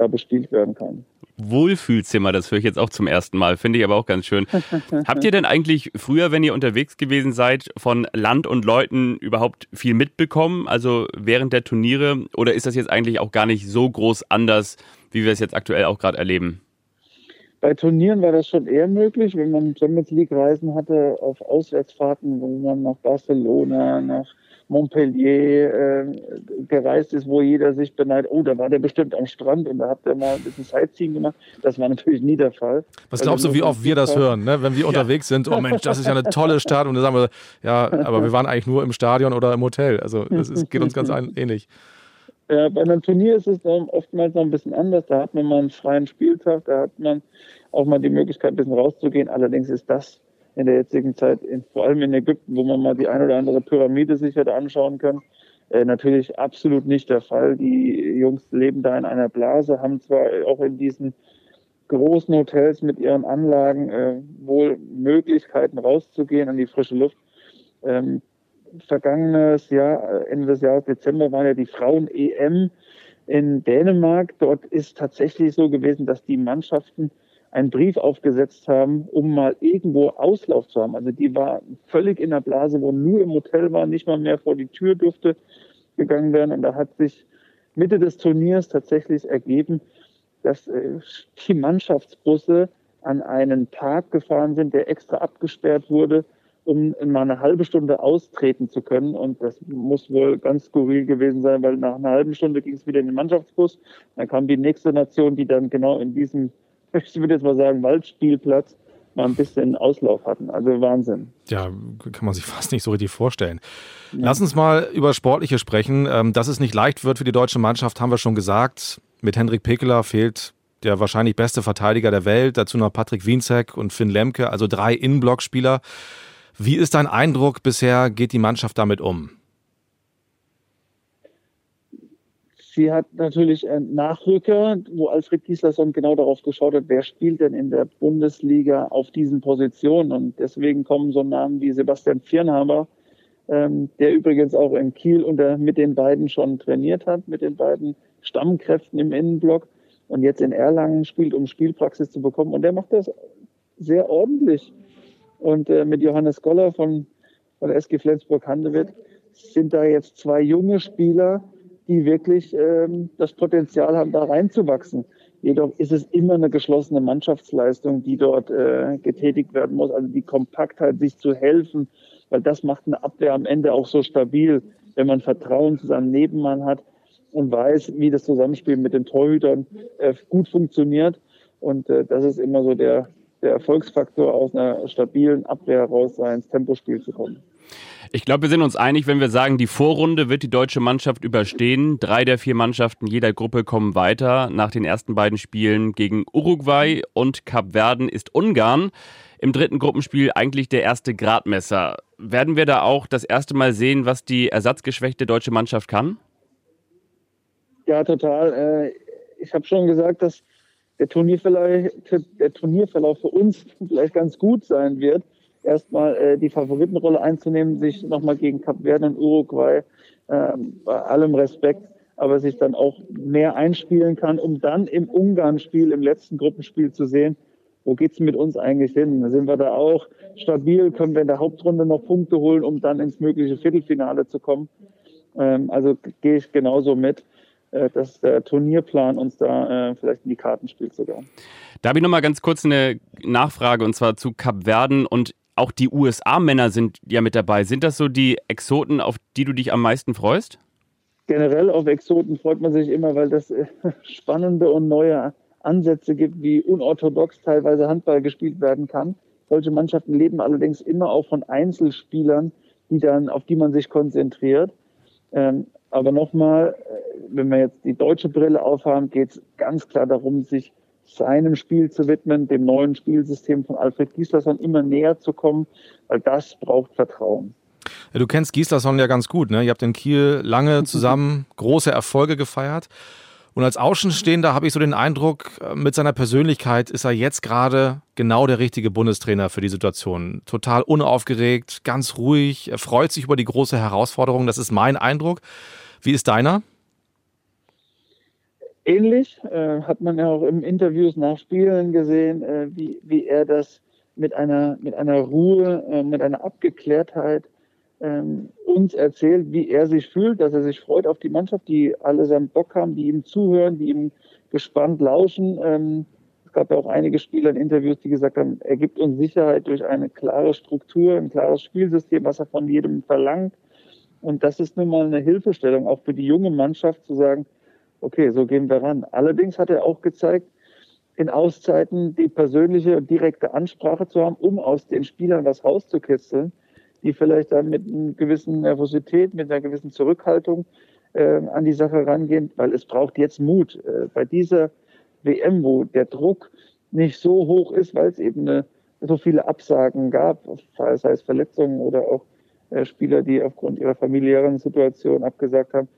da bespielt werden kann. Wohlfühlzimmer, das höre ich jetzt auch zum ersten Mal, finde ich aber auch ganz schön. Habt ihr denn eigentlich früher, wenn ihr unterwegs gewesen seid, von Land und Leuten überhaupt viel mitbekommen, also während der Turniere, oder ist das jetzt eigentlich auch gar nicht so groß anders, wie wir es jetzt aktuell auch gerade erleben? Bei Turnieren war das schon eher möglich, wenn man Champions League Reisen hatte auf Auswärtsfahrten, wo man nach Barcelona, nach Montpellier äh, gereist ist, wo jeder sich beneidet, oh, da war der bestimmt am Strand und da hat er mal ein bisschen Sightseeing gemacht. Das war natürlich nie der Fall. Was glaubst du, wie oft wir das hören, ne? wenn wir ja. unterwegs sind? Oh Mensch, das ist ja eine tolle Stadt. Und dann sagen wir, ja, aber wir waren eigentlich nur im Stadion oder im Hotel. Also das ist, geht uns ganz ähnlich. Ja, bei einem Turnier ist es oftmals noch ein bisschen anders. Da hat man mal einen freien Spieltag, da hat man auch mal die Möglichkeit, ein bisschen rauszugehen. Allerdings ist das in der jetzigen Zeit, in, vor allem in Ägypten, wo man mal die ein oder andere Pyramide sich hätte anschauen können. Äh, natürlich absolut nicht der Fall. Die Jungs leben da in einer Blase, haben zwar auch in diesen großen Hotels mit ihren Anlagen äh, wohl Möglichkeiten rauszugehen an die frische Luft. Ähm, vergangenes Jahr, Ende des Jahres Dezember, war ja die Frauen-EM in Dänemark. Dort ist tatsächlich so gewesen, dass die Mannschaften einen Brief aufgesetzt haben, um mal irgendwo Auslauf zu haben. Also die war völlig in der Blase, wo nur im Hotel war, nicht mal mehr vor die Tür durfte gegangen werden. Und da hat sich Mitte des Turniers tatsächlich ergeben, dass äh, die Mannschaftsbusse an einen Park gefahren sind, der extra abgesperrt wurde, um mal eine halbe Stunde austreten zu können. Und das muss wohl ganz skurril gewesen sein, weil nach einer halben Stunde ging es wieder in den Mannschaftsbus. Dann kam die nächste Nation, die dann genau in diesem, ich würde jetzt mal sagen, Waldspielplatz mal ein bisschen Auslauf hatten. Also Wahnsinn. Ja, kann man sich fast nicht so richtig vorstellen. Ja. Lass uns mal über Sportliche sprechen. Ähm, dass es nicht leicht wird für die deutsche Mannschaft, haben wir schon gesagt. Mit Hendrik Pekeler fehlt der wahrscheinlich beste Verteidiger der Welt, dazu noch Patrick Wienzek und Finn Lemke, also drei Innenblockspieler. Wie ist dein Eindruck bisher? Geht die Mannschaft damit um? Sie hat natürlich einen Nachrücker, wo Alfred Gislason genau darauf geschaut hat, wer spielt denn in der Bundesliga auf diesen Positionen. Und deswegen kommen so Namen wie Sebastian Viernhaber, ähm, der übrigens auch in Kiel unter, mit den beiden schon trainiert hat, mit den beiden Stammkräften im Innenblock und jetzt in Erlangen spielt, um Spielpraxis zu bekommen. Und der macht das sehr ordentlich. Und äh, mit Johannes Goller von, von SG Flensburg-Handewitt sind da jetzt zwei junge Spieler, die wirklich ähm, das Potenzial haben, da reinzuwachsen. Jedoch ist es immer eine geschlossene Mannschaftsleistung, die dort äh, getätigt werden muss. Also die Kompaktheit, sich zu helfen, weil das macht eine Abwehr am Ende auch so stabil, wenn man Vertrauen zu seinem Nebenmann hat und weiß, wie das Zusammenspiel mit den Torhütern äh, gut funktioniert. Und äh, das ist immer so der, der Erfolgsfaktor, aus einer stabilen Abwehr heraus ins Tempospiel zu kommen. Ich glaube, wir sind uns einig, wenn wir sagen, die Vorrunde wird die deutsche Mannschaft überstehen. Drei der vier Mannschaften jeder Gruppe kommen weiter. Nach den ersten beiden Spielen gegen Uruguay und Kap Verden ist Ungarn im dritten Gruppenspiel eigentlich der erste Gradmesser. Werden wir da auch das erste Mal sehen, was die ersatzgeschwächte deutsche Mannschaft kann? Ja, total. Äh, ich habe schon gesagt, dass der Turnierverlauf, der Turnierverlauf für uns vielleicht ganz gut sein wird. Erstmal äh, die Favoritenrolle einzunehmen, sich nochmal gegen Kap Verde und Uruguay ähm, bei allem Respekt, aber sich dann auch mehr einspielen kann, um dann im Ungarn-Spiel, im letzten Gruppenspiel zu sehen, wo geht's mit uns eigentlich hin? Sind wir da auch stabil? Können wir in der Hauptrunde noch Punkte holen, um dann ins mögliche Viertelfinale zu kommen? Ähm, also gehe ich genauso mit. Äh, dass der Turnierplan uns da äh, vielleicht in die Karten spielt sogar. Da habe ich nochmal ganz kurz eine Nachfrage und zwar zu Kap Verden und auch die USA-Männer sind ja mit dabei. Sind das so die Exoten, auf die du dich am meisten freust? Generell auf Exoten freut man sich immer, weil das äh, spannende und neue Ansätze gibt, wie unorthodox teilweise Handball gespielt werden kann. Solche Mannschaften leben allerdings immer auch von Einzelspielern, die dann, auf die man sich konzentriert. Ähm, aber nochmal, äh, wenn wir jetzt die deutsche Brille aufhaben, geht es ganz klar darum, sich seinem Spiel zu widmen, dem neuen Spielsystem von Alfred Gislason immer näher zu kommen, weil das braucht Vertrauen. Ja, du kennst Gislason ja ganz gut, ne? Ihr habt in Kiel lange zusammen große Erfolge gefeiert. Und als Außenstehender habe ich so den Eindruck, äh, mit seiner Persönlichkeit ist er jetzt gerade genau der richtige Bundestrainer für die Situation. Total unaufgeregt, ganz ruhig, er freut sich über die große Herausforderung. Das ist mein Eindruck. Wie ist deiner? Ähnlich äh, hat man ja auch im Interviews nach Spielen gesehen, äh, wie, wie er das mit einer, mit einer Ruhe, äh, mit einer Abgeklärtheit ähm, uns erzählt, wie er sich fühlt, dass er sich freut auf die Mannschaft, die alle seinen Bock haben, die ihm zuhören, die ihm gespannt lauschen. Ähm, es gab ja auch einige Spieler in Interviews, die gesagt haben, er gibt uns Sicherheit durch eine klare Struktur, ein klares Spielsystem, was er von jedem verlangt. Und das ist nun mal eine Hilfestellung, auch für die junge Mannschaft zu sagen, okay, so gehen wir ran. Allerdings hat er auch gezeigt, in Auszeiten die persönliche und direkte Ansprache zu haben, um aus den Spielern was rauszukitzeln, die vielleicht dann mit einer gewissen Nervosität, mit einer gewissen Zurückhaltung äh, an die Sache rangehen, weil es braucht jetzt Mut. Äh, bei dieser WM, wo der Druck nicht so hoch ist, weil es eben eine, so viele Absagen gab, sei es Verletzungen oder auch äh, Spieler, die aufgrund ihrer familiären Situation abgesagt haben,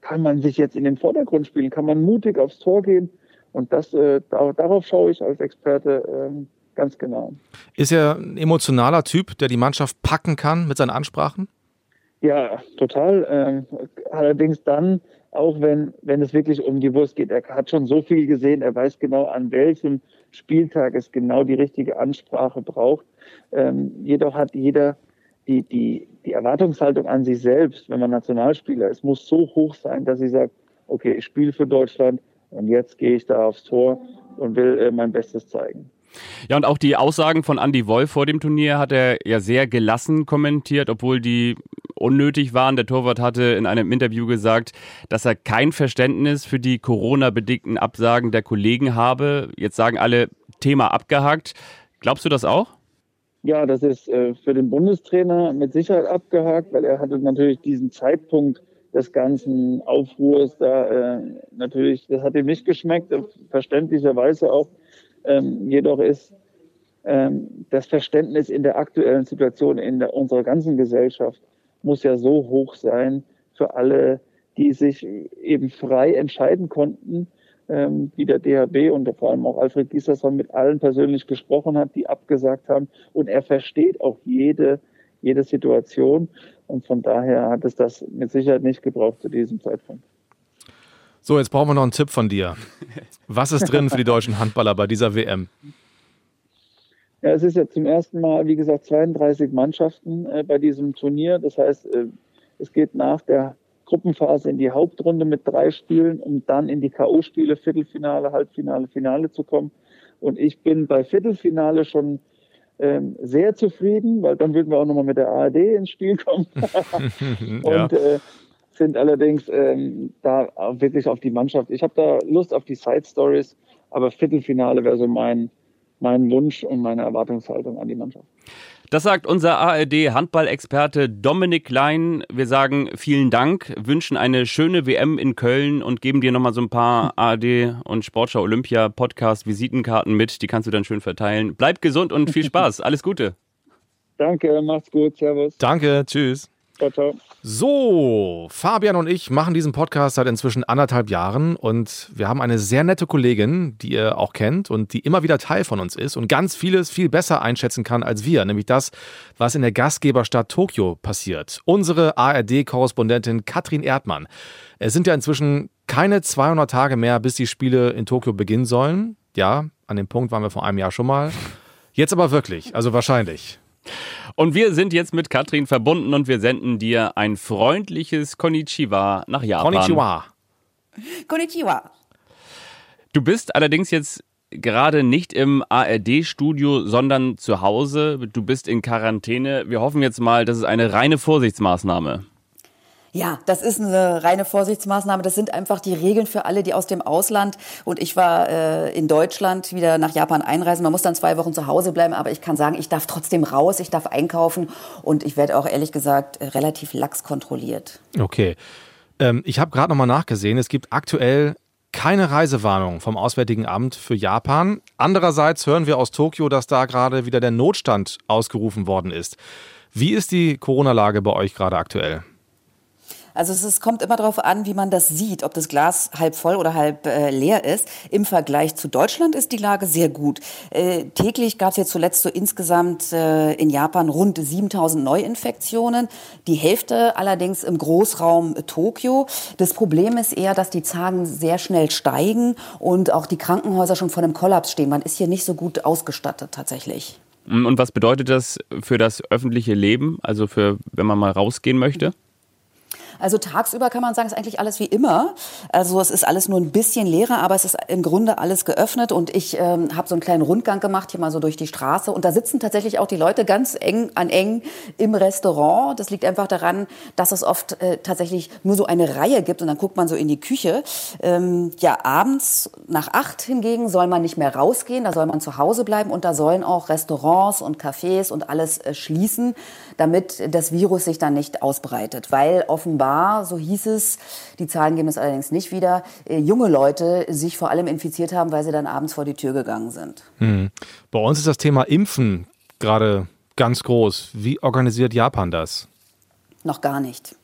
kann man sich jetzt in den Vordergrund spielen, kann man mutig aufs Tor gehen. Und das, äh, darauf schaue ich als Experte ähm, ganz genau. Ist er ein emotionaler Typ, der die Mannschaft packen kann mit seinen Ansprachen? Ja, total. Ähm, allerdings dann, auch wenn, wenn es wirklich um die Wurst geht. Er hat schon so viel gesehen, er weiß genau, an welchem Spieltag es genau die richtige Ansprache braucht. Ähm, jedoch hat jeder die, die, die Erwartungshaltung an sich selbst, wenn man Nationalspieler ist, muss so hoch sein, dass sie sagt, okay, ich spiele für Deutschland und jetzt gehe ich da aufs Tor und will äh, mein Bestes zeigen. Ja, und auch die Aussagen von Andy Wolf vor dem Turnier hat er ja sehr gelassen kommentiert, obwohl die unnötig waren. Der Torwart hatte in einem Interview gesagt, dass er kein Verständnis für die Corona-bedingten Absagen der Kollegen habe. Jetzt sagen alle, Thema abgehakt. Glaubst du das auch? Ja, das ist äh, für den Bundestrainer mit Sicherheit abgehakt, weil er hatte natürlich diesen Zeitpunkt des ganzen Aufruhrs da äh, natürlich, das hat ihm nicht geschmeckt, verständlicherweise auch. Ähm, jedoch ist ähm, das Verständnis in der aktuellen Situation in unserer ganzen Gesellschaft muss ja so hoch sein für alle, die sich eben frei entscheiden konnten, ähm, wie der DHB und vor allem auch Alfred Gieserson mit allen persönlich gesprochen hat, die abgesagt haben. Und er versteht auch jede, jede Situation. Und von daher hat es das mit Sicherheit nicht gebraucht zu diesem Zeitpunkt. So, jetzt brauchen wir noch einen Tipp von dir. Was ist drin für die deutschen Handballer bei dieser WM? Ja, es ist ja zum ersten Mal, wie gesagt, 32 Mannschaften äh, bei diesem Turnier. Das heißt, äh, es geht nach der Gruppenphase in die Hauptrunde mit drei Spielen, um dann in die K.O.-Spiele, Viertelfinale, Halbfinale, Finale zu kommen. Und ich bin bei Viertelfinale schon ähm, sehr zufrieden, weil dann würden wir auch nochmal mit der ARD ins Spiel kommen. und äh, sind allerdings ähm, da wirklich auf die Mannschaft. Ich habe da Lust auf die Side Stories, aber Viertelfinale wäre so mein, mein Wunsch und meine Erwartungshaltung an die Mannschaft. Das sagt unser ARD-Handball-Experte Dominik Klein. Wir sagen vielen Dank, wünschen eine schöne WM in Köln und geben dir nochmal so ein paar ARD und Sportschau Olympia Podcast Visitenkarten mit. Die kannst du dann schön verteilen. Bleib gesund und viel Spaß. Alles Gute. Danke, macht's gut. Servus. Danke, tschüss. Ciao. So, Fabian und ich machen diesen Podcast seit inzwischen anderthalb Jahren und wir haben eine sehr nette Kollegin, die ihr auch kennt und die immer wieder Teil von uns ist und ganz vieles viel besser einschätzen kann als wir, nämlich das, was in der Gastgeberstadt Tokio passiert. Unsere ARD-Korrespondentin Katrin Erdmann. Es sind ja inzwischen keine 200 Tage mehr, bis die Spiele in Tokio beginnen sollen. Ja, an dem Punkt waren wir vor einem Jahr schon mal. Jetzt aber wirklich, also wahrscheinlich. Und wir sind jetzt mit Katrin verbunden und wir senden dir ein freundliches Konnichiwa nach Japan. Konnichiwa. Konnichiwa. Du bist allerdings jetzt gerade nicht im ARD-Studio, sondern zu Hause. Du bist in Quarantäne. Wir hoffen jetzt mal, das ist eine reine Vorsichtsmaßnahme. Ja, das ist eine reine Vorsichtsmaßnahme. Das sind einfach die Regeln für alle, die aus dem Ausland und ich war äh, in Deutschland wieder nach Japan einreisen. Man muss dann zwei Wochen zu Hause bleiben, aber ich kann sagen, ich darf trotzdem raus, ich darf einkaufen und ich werde auch ehrlich gesagt relativ lax kontrolliert. Okay. Ähm, ich habe gerade nochmal nachgesehen. Es gibt aktuell keine Reisewarnung vom Auswärtigen Amt für Japan. Andererseits hören wir aus Tokio, dass da gerade wieder der Notstand ausgerufen worden ist. Wie ist die Corona-Lage bei euch gerade aktuell? Also es, es, kommt immer darauf an, wie man das sieht, ob das Glas halb voll oder halb äh, leer ist. Im Vergleich zu Deutschland ist die Lage sehr gut. Äh, täglich gab es jetzt zuletzt so insgesamt äh, in Japan rund 7000 Neuinfektionen, die Hälfte allerdings im Großraum Tokio. Das Problem ist eher, dass die Zahlen sehr schnell steigen und auch die Krankenhäuser schon vor einem Kollaps stehen. Man ist hier nicht so gut ausgestattet tatsächlich. Und was bedeutet das für das öffentliche Leben, also für wenn man mal rausgehen möchte? Also tagsüber kann man sagen, ist eigentlich alles wie immer. Also es ist alles nur ein bisschen leerer, aber es ist im Grunde alles geöffnet und ich ähm, habe so einen kleinen Rundgang gemacht hier mal so durch die Straße und da sitzen tatsächlich auch die Leute ganz eng an eng im Restaurant. Das liegt einfach daran, dass es oft äh, tatsächlich nur so eine Reihe gibt und dann guckt man so in die Küche. Ähm, ja, abends nach acht hingegen soll man nicht mehr rausgehen, da soll man zu Hause bleiben und da sollen auch Restaurants und Cafés und alles äh, schließen, damit das Virus sich dann nicht ausbreitet, weil offenbar war, so hieß es, die Zahlen geben es allerdings nicht wieder, äh, junge Leute sich vor allem infiziert haben, weil sie dann abends vor die Tür gegangen sind. Hm. Bei uns ist das Thema Impfen gerade ganz groß. Wie organisiert Japan das? Noch gar nicht.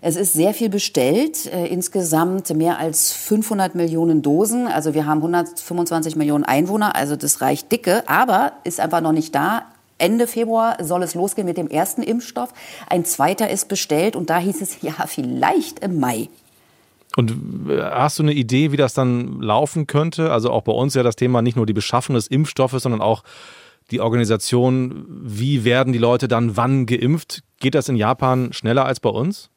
Es ist sehr viel bestellt, äh, insgesamt mehr als 500 Millionen Dosen. Also wir haben 125 Millionen Einwohner, also das reicht dicke, aber ist einfach noch nicht da Ende Februar soll es losgehen mit dem ersten Impfstoff. Ein zweiter ist bestellt und da hieß es ja vielleicht im Mai. Und äh, hast du eine Idee, wie das dann laufen könnte? Also auch bei uns ja das Thema nicht nur die Beschaffung des Impfstoffes, sondern auch die Organisation, wie werden die Leute dann wann geimpft? Geht das in Japan schneller als bei uns?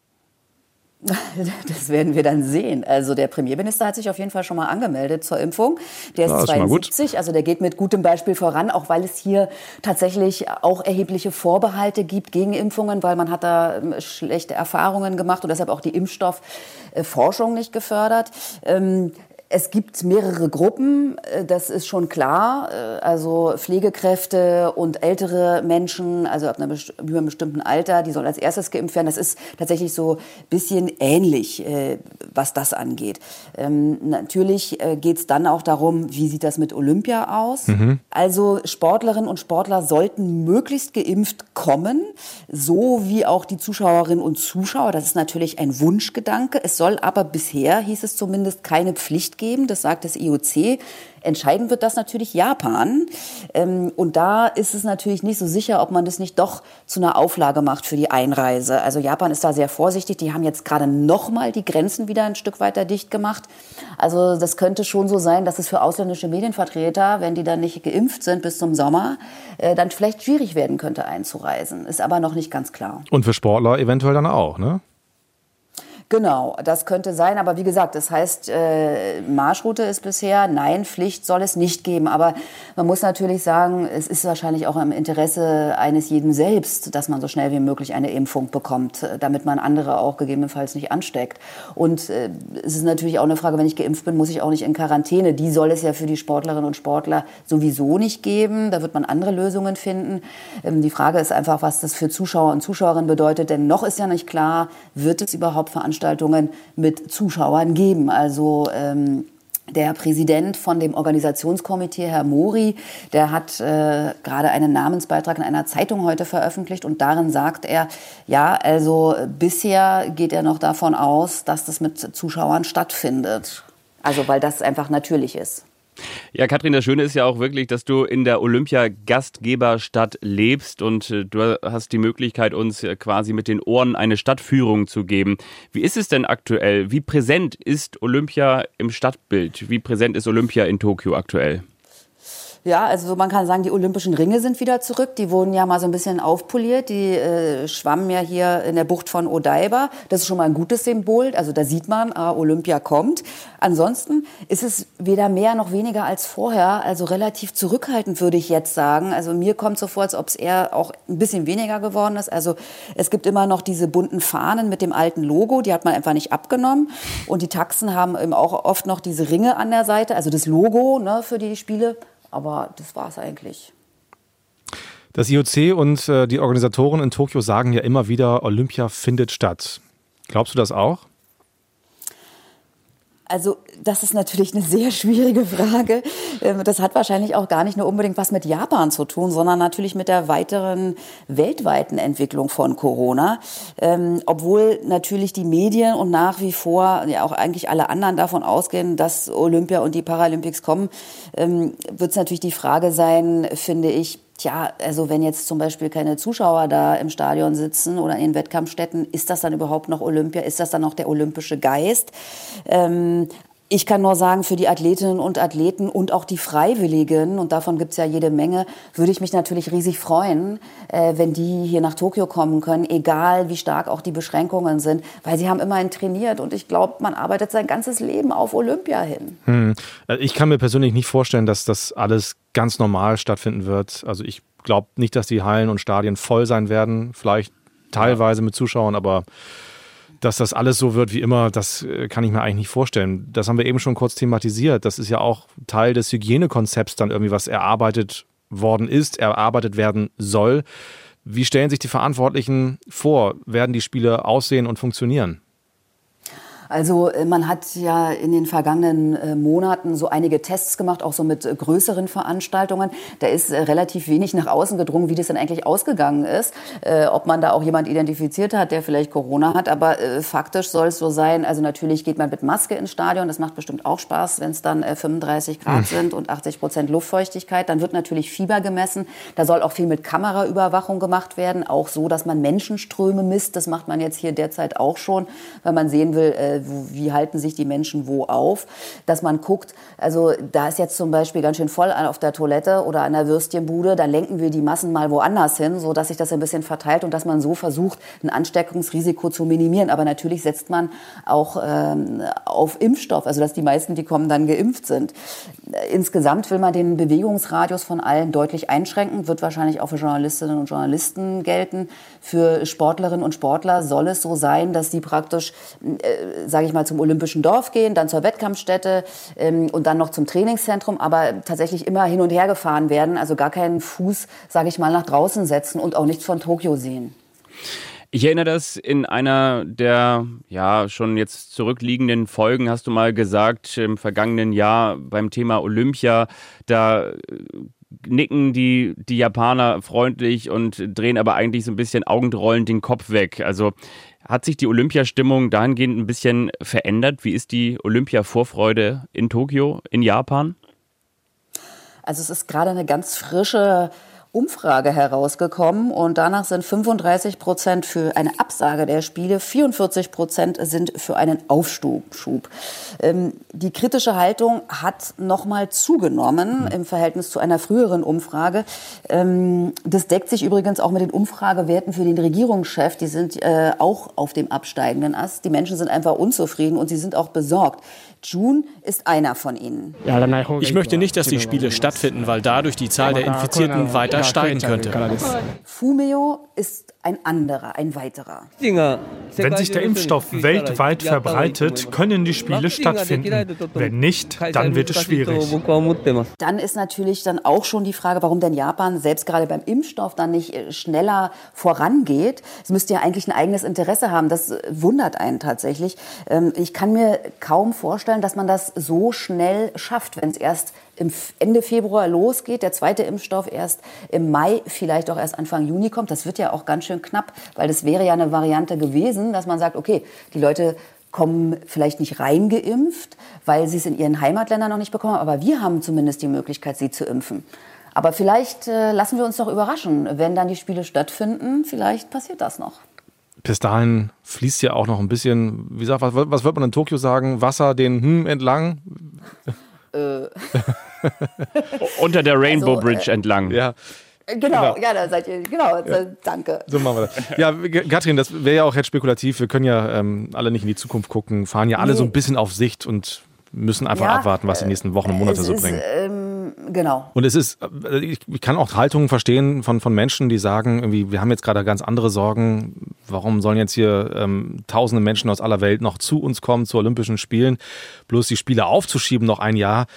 Das werden wir dann sehen. Also der Premierminister hat sich auf jeden Fall schon mal angemeldet zur Impfung. Der ist ja, 72, also der geht mit gutem Beispiel voran, auch weil es hier tatsächlich auch erhebliche Vorbehalte gibt gegen Impfungen, weil man hat da ähm, schlechte Erfahrungen gemacht und deshalb auch die Impfstoffforschung nicht gefördert. Es gibt mehrere Gruppen, äh, das ist schon klar. Äh, also Pflegekräfte und ältere Menschen, also ab einem, über einem bestimmten Alter, die sollen als erstes geimpft werden. Das ist tatsächlich so ein bisschen ähnlich, äh, was das angeht. Ähm, natürlich geht es dann auch darum, wie sieht das mit Olympia aus. Mhm. Also Sportlerinnen und Sportler sollten möglichst geimpft kommen, so wie auch die Zuschauerinnen und Zuschauer. Das ist natürlich ein Wunschgedanke. Es soll aber bisher, hieß es zumindest, keine Pflicht geben, das sagt das IOC. Entscheiden wird das natürlich Japan. Ähm, und da ist es natürlich nicht so sicher, ob man das nicht doch zu einer Auflage macht für die Einreise. Also Japan ist da sehr vorsichtig. Die haben jetzt gerade noch mal die Grenzen wieder ein Stück weiter dicht gemacht. Also das könnte schon so sein, dass es für ausländische Medienvertreter, wenn die dann nicht geimpft sind bis zum Sommer, äh, dann vielleicht schwierig werden könnte einzureisen. Ist aber noch nicht ganz klar. Und für Sportler eventuell dann auch, ne? Genau, das könnte sein. Aber wie gesagt, das heißt, äh, Marschroute ist bisher, nein, Pflicht soll es nicht geben. Aber man muss natürlich sagen, es ist wahrscheinlich auch im Interesse eines jeden selbst, dass man so schnell wie möglich eine Impfung bekommt, damit man andere auch gegebenenfalls nicht ansteckt. Und äh, es ist natürlich auch eine Frage, wenn ich geimpft bin, muss ich auch nicht in Quarantäne. Die soll es ja für die Sportlerinnen und Sportler sowieso nicht geben. Da wird man andere Lösungen finden. Ähm, die Frage ist einfach, was das für Zuschauer und Zuschauerinnen bedeutet. Denn noch ist ja nicht klar, wird es überhaupt Veranstaltungen Veranstaltungen mit Zuschauern geben. Also ähm, der Präsident von dem Organisationskomitee, Herr Mori, der hat äh, gerade einen Namensbeitrag in einer Zeitung heute veröffentlicht und darin sagt er, ja, also bisher geht er noch davon aus, dass das mit Zuschauern stattfindet. Also weil das einfach natürlich ist. Ja, Katrin, das Schöne ist ja auch wirklich, dass du in der Olympia-Gastgeberstadt lebst und äh, du hast die Möglichkeit, uns äh, quasi mit den Ohren eine Stadtführung zu geben. Wie ist es denn aktuell? Wie präsent ist Olympia im Stadtbild? Wie präsent ist Olympia in Tokio aktuell? Ja, also man kann sagen, die Olympischen Ringe sind wieder zurück. Die wurden ja mal so ein bisschen aufpoliert. Die äh, schwammen ja hier in der Bucht von Odaiba. Das ist schon mal ein gutes Symbol. Also da sieht man, äh, Olympia kommt. Ansonsten ist es weder mehr noch weniger als vorher. Also relativ zurückhaltend würde ich jetzt sagen. Also mir kommt so vor, als ob es eher auch ein bisschen weniger geworden ist. Also es gibt immer noch diese bunten Fahnen mit dem alten Logo. Die hat man einfach nicht abgenommen. Und die Taxen haben eben auch oft noch diese Ringe an der Seite. Also das Logo ne, für die Spiele aber das war es eigentlich. Das IOC und äh, die Organisatoren in Tokio sagen ja immer wieder, Olympia findet statt. Glaubst du das auch? Also das ist natürlich eine sehr schwierige Frage. Ähm, das hat wahrscheinlich auch gar nicht nur unbedingt was mit Japan zu tun, sondern natürlich mit der weiteren weltweiten Entwicklung von Corona. Ähm, obwohl natürlich die Medien und nach wie vor ja auch eigentlich alle anderen davon ausgehen, dass Olympia und die Paralympics kommen, ähm, wird es natürlich die Frage sein, finde ich, Tja, also wenn jetzt zum Beispiel keine Zuschauer da im Stadion sitzen oder in Wettkampfstätten, ist das dann überhaupt noch Olympia? Ist das dann noch der olympische Geist? Ähm, ich kann nur sagen, für die Athletinnen und Athleten und auch die Freiwilligen, und davon gibt's ja jede Menge, würde ich mich natürlich riesig freuen, äh, wenn die hier nach Tokio kommen können, egal wie stark auch die Beschränkungen sind, weil sie haben immerhin trainiert und ich glaube, man arbeitet sein ganzes Leben auf Olympia hin. Hm. Äh, ich kann mir persönlich nicht vorstellen, dass das alles ganz normal stattfinden wird. Also ich glaube nicht, dass die Hallen und Stadien voll sein werden. Vielleicht teilweise mit Zuschauern, aber dass das alles so wird wie immer, das äh, kann ich mir eigentlich nicht vorstellen. Das haben wir eben schon kurz thematisiert. Das ist ja auch Teil des Hygienekonzepts dann irgendwie, was erarbeitet worden ist, erarbeitet werden soll. Wie stellen sich die Verantwortlichen vor? Werden die Spiele aussehen und funktionieren? Also äh, man hat ja in den vergangenen äh, Monaten so einige Tests gemacht, auch so mit äh, größeren Veranstaltungen. Da ist relativ wenig nach außen gedrungen, wie das denn eigentlich ausgegangen ist. Ob man da auch jemand identifiziert hat, der vielleicht Corona hat. Aber faktisch soll es so sein, also natürlich geht man mit Maske ins Stadion. Das macht bestimmt auch Spaß, wenn es dann 35 Grad mhm. sind und 80 Prozent Luftfeuchtigkeit. Dann wird natürlich Fieber gemessen. Da soll auch viel mit Kameraüberwachung gemacht werden. Auch so, dass man Menschenströme misst. Das macht man jetzt hier derzeit auch schon, weil man sehen will, wie halten sich die Menschen wo auf, dass man guckt, also da ist jetzt zum Beispiel ganz schön voll auf der Toilette oder an der Würstchenbude, dann lenken wir die Massen mal woanders hin, so dass sich das ein bisschen verteilt und dass man so versucht, ein Ansteckungsrisiko zu minimieren. Aber natürlich setzt man auch ähm, auf Impfstoff, also dass die meisten, die kommen, dann geimpft sind. Insgesamt will man den Bewegungsradius von allen deutlich einschränken, wird wahrscheinlich auch für Journalistinnen und Journalisten gelten. Für Sportlerinnen und Sportler soll es so sein, dass sie praktisch, äh, sage ich mal, zum Olympischen Dorf gehen, dann zur Wettkampfstätte ähm, und dann noch zum Trainingszentrum, aber tatsächlich immer hin und her gefahren werden, also gar keinen Fuß, sage ich mal, nach draußen setzen und auch nichts von Tokio sehen. Ich erinnere das in einer der ja schon jetzt zurückliegenden Folgen hast du mal gesagt im vergangenen Jahr beim Thema Olympia da nicken die, die Japaner freundlich und drehen aber eigentlich so ein bisschen augenrollend den Kopf weg. Also hat sich die Olympiastimmung dahingehend ein bisschen verändert? Wie ist die Olympia-Vorfreude in Tokio, in Japan? Also es ist gerade eine ganz frische Umfrage herausgekommen und danach sind 35 Prozent für eine Absage der Spiele, 44 Prozent sind für einen Aufschub. Ähm, die kritische Haltung hat nochmal zugenommen im Verhältnis zu einer früheren Umfrage. Ähm, das deckt sich übrigens auch mit den Umfragewerten für den Regierungschef. Die sind äh, auch auf dem absteigenden Ast. Die Menschen sind einfach unzufrieden und sie sind auch besorgt. June ist einer von ihnen. Ich möchte nicht, dass die Spiele stattfinden, weil dadurch die Zahl der Infizierten weiter steigen könnte. Fumio ist ein anderer, ein weiterer. Wenn sich der Impfstoff weltweit verbreitet, können die Spiele stattfinden. Wenn nicht, dann wird es schwierig. Dann ist natürlich dann auch schon die Frage, warum denn Japan selbst gerade beim Impfstoff dann nicht äh, schneller vorangeht. Es müsste ja eigentlich ein eigenes Interesse haben. Das äh, wundert einen tatsächlich. Ähm, ich kann mir kaum vorstellen, dass man das so schnell schafft, wenn es erst Ende Februar losgeht, der zweite Impfstoff erst im Mai, vielleicht auch erst Anfang Juni kommt. Das wird ja auch ganz schön knapp, weil das wäre ja eine Variante gewesen, dass man sagt, okay, die Leute kommen vielleicht nicht reingeimpft, weil sie es in ihren Heimatländern noch nicht bekommen haben, aber wir haben zumindest die Möglichkeit, sie zu impfen. Aber vielleicht äh, lassen wir uns doch überraschen, wenn dann die Spiele stattfinden, vielleicht passiert das noch. Bis dahin fließt ja auch noch ein bisschen, wie gesagt, was, was wird man in Tokio sagen? Wasser den hm entlang? Äh. Unter der Rainbow also, Bridge äh, entlang. Ja. Genau, genau, ja, da seid ihr, genau, ja. danke. So machen wir das. Ja, Katrin, das wäre ja auch jetzt spekulativ. Wir können ja ähm, alle nicht in die Zukunft gucken, fahren ja alle nee. so ein bisschen auf Sicht und müssen einfach ja, abwarten, was die nächsten Wochen und Monate so bringen. ähm, genau. Und es ist, äh, ich, ich kann auch Haltungen verstehen von, von Menschen, die sagen, irgendwie, wir haben jetzt gerade ganz andere Sorgen. Warum sollen jetzt hier ähm, tausende Menschen aus aller Welt noch zu uns kommen, zu Olympischen Spielen? Bloß die Spiele aufzuschieben noch ein Jahr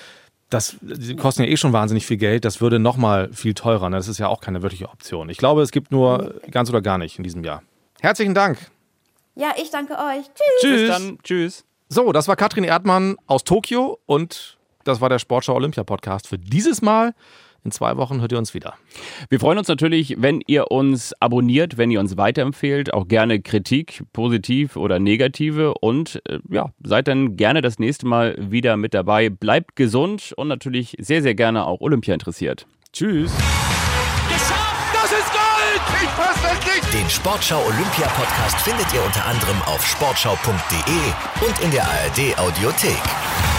das die kosten ja eh schon wahnsinnig viel Geld, das würde nochmal viel teurer. Ne? Das ist ja auch keine wirkliche Option. Ich glaube, es gibt nur ganz oder gar nicht in diesem Jahr. Herzlichen Dank. Ja, ich danke euch. Tschüss. Tschüss. Bis dann. Tschüss. So, das war Katrin Erdmann aus Tokio und das war der Sportschau Olympia Podcast für dieses Mal. In zwei Wochen hört ihr uns wieder. Wir freuen uns natürlich, wenn ihr uns abonniert, wenn ihr uns weiterempfehlt. Auch gerne Kritik, positiv oder negative. Und äh, ja, seid dann gerne das nächste Mal wieder mit dabei. Bleibt gesund und natürlich sehr, sehr gerne auch Olympia interessiert. Tschüss. Geschafft! Das ist Gold! Ich fasse es nicht! Den Sportschau Olympia Podcast findet ihr unter anderem auf sportschau.de und in der ARD Audiothek.